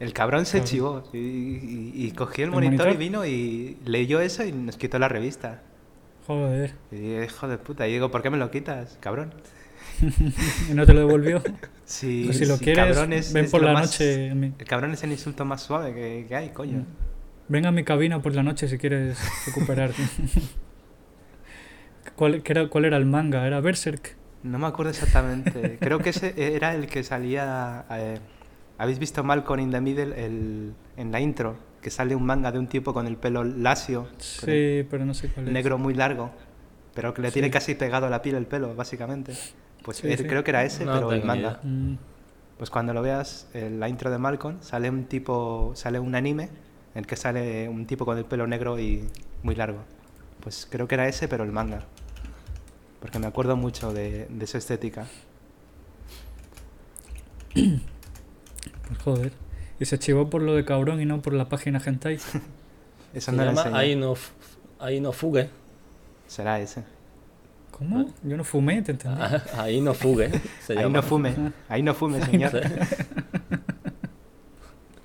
El cabrón se chivó. Y, y- y cogió el ¿El monitor, y vino y leyó eso y nos quitó la revista. Joder. Y hijo de puta. Y digo, ¿por qué me lo quitas, cabrón? ¿Y no te lo devolvió? Si, Pues si lo quieres, es- ven es por la más- noche. El cabrón es el insulto más suave que, que hay, coño. Ven a mi cabina por la noche si quieres recuperarte. ¿Cuál, era, ¿Cuál era el manga? ¿Era Berserk? No me acuerdo exactamente. Creo que ese era el que salía. eh, ¿Habéis visto Malcolm in the Middle el, en la intro? Que sale un manga de un tipo con el pelo lacio, el Sí, pero no sé cuál es. negro muy largo, pero que le tiene casi pegado a la piel el pelo, básicamente. Pues Sí, eh, sí. creo que era ese, No pero el manga. idea. Mm, Pues cuando lo veas, en la intro de Malcolm, sale un tipo, sale un anime en el que sale un tipo con el pelo negro y muy largo. Pues creo que era ese, pero el manga. Porque me acuerdo mucho de, de su estética. pues joder. Y se chivó por lo de cabrón y no por la página hentai. Se no llama. Ahí no, F- Ahí no fugue. Será ese. ¿Cómo? Yo no fumé, te entendí. Ahí no fugue. Se Ahí llama. no fume, ahí no fume, señor.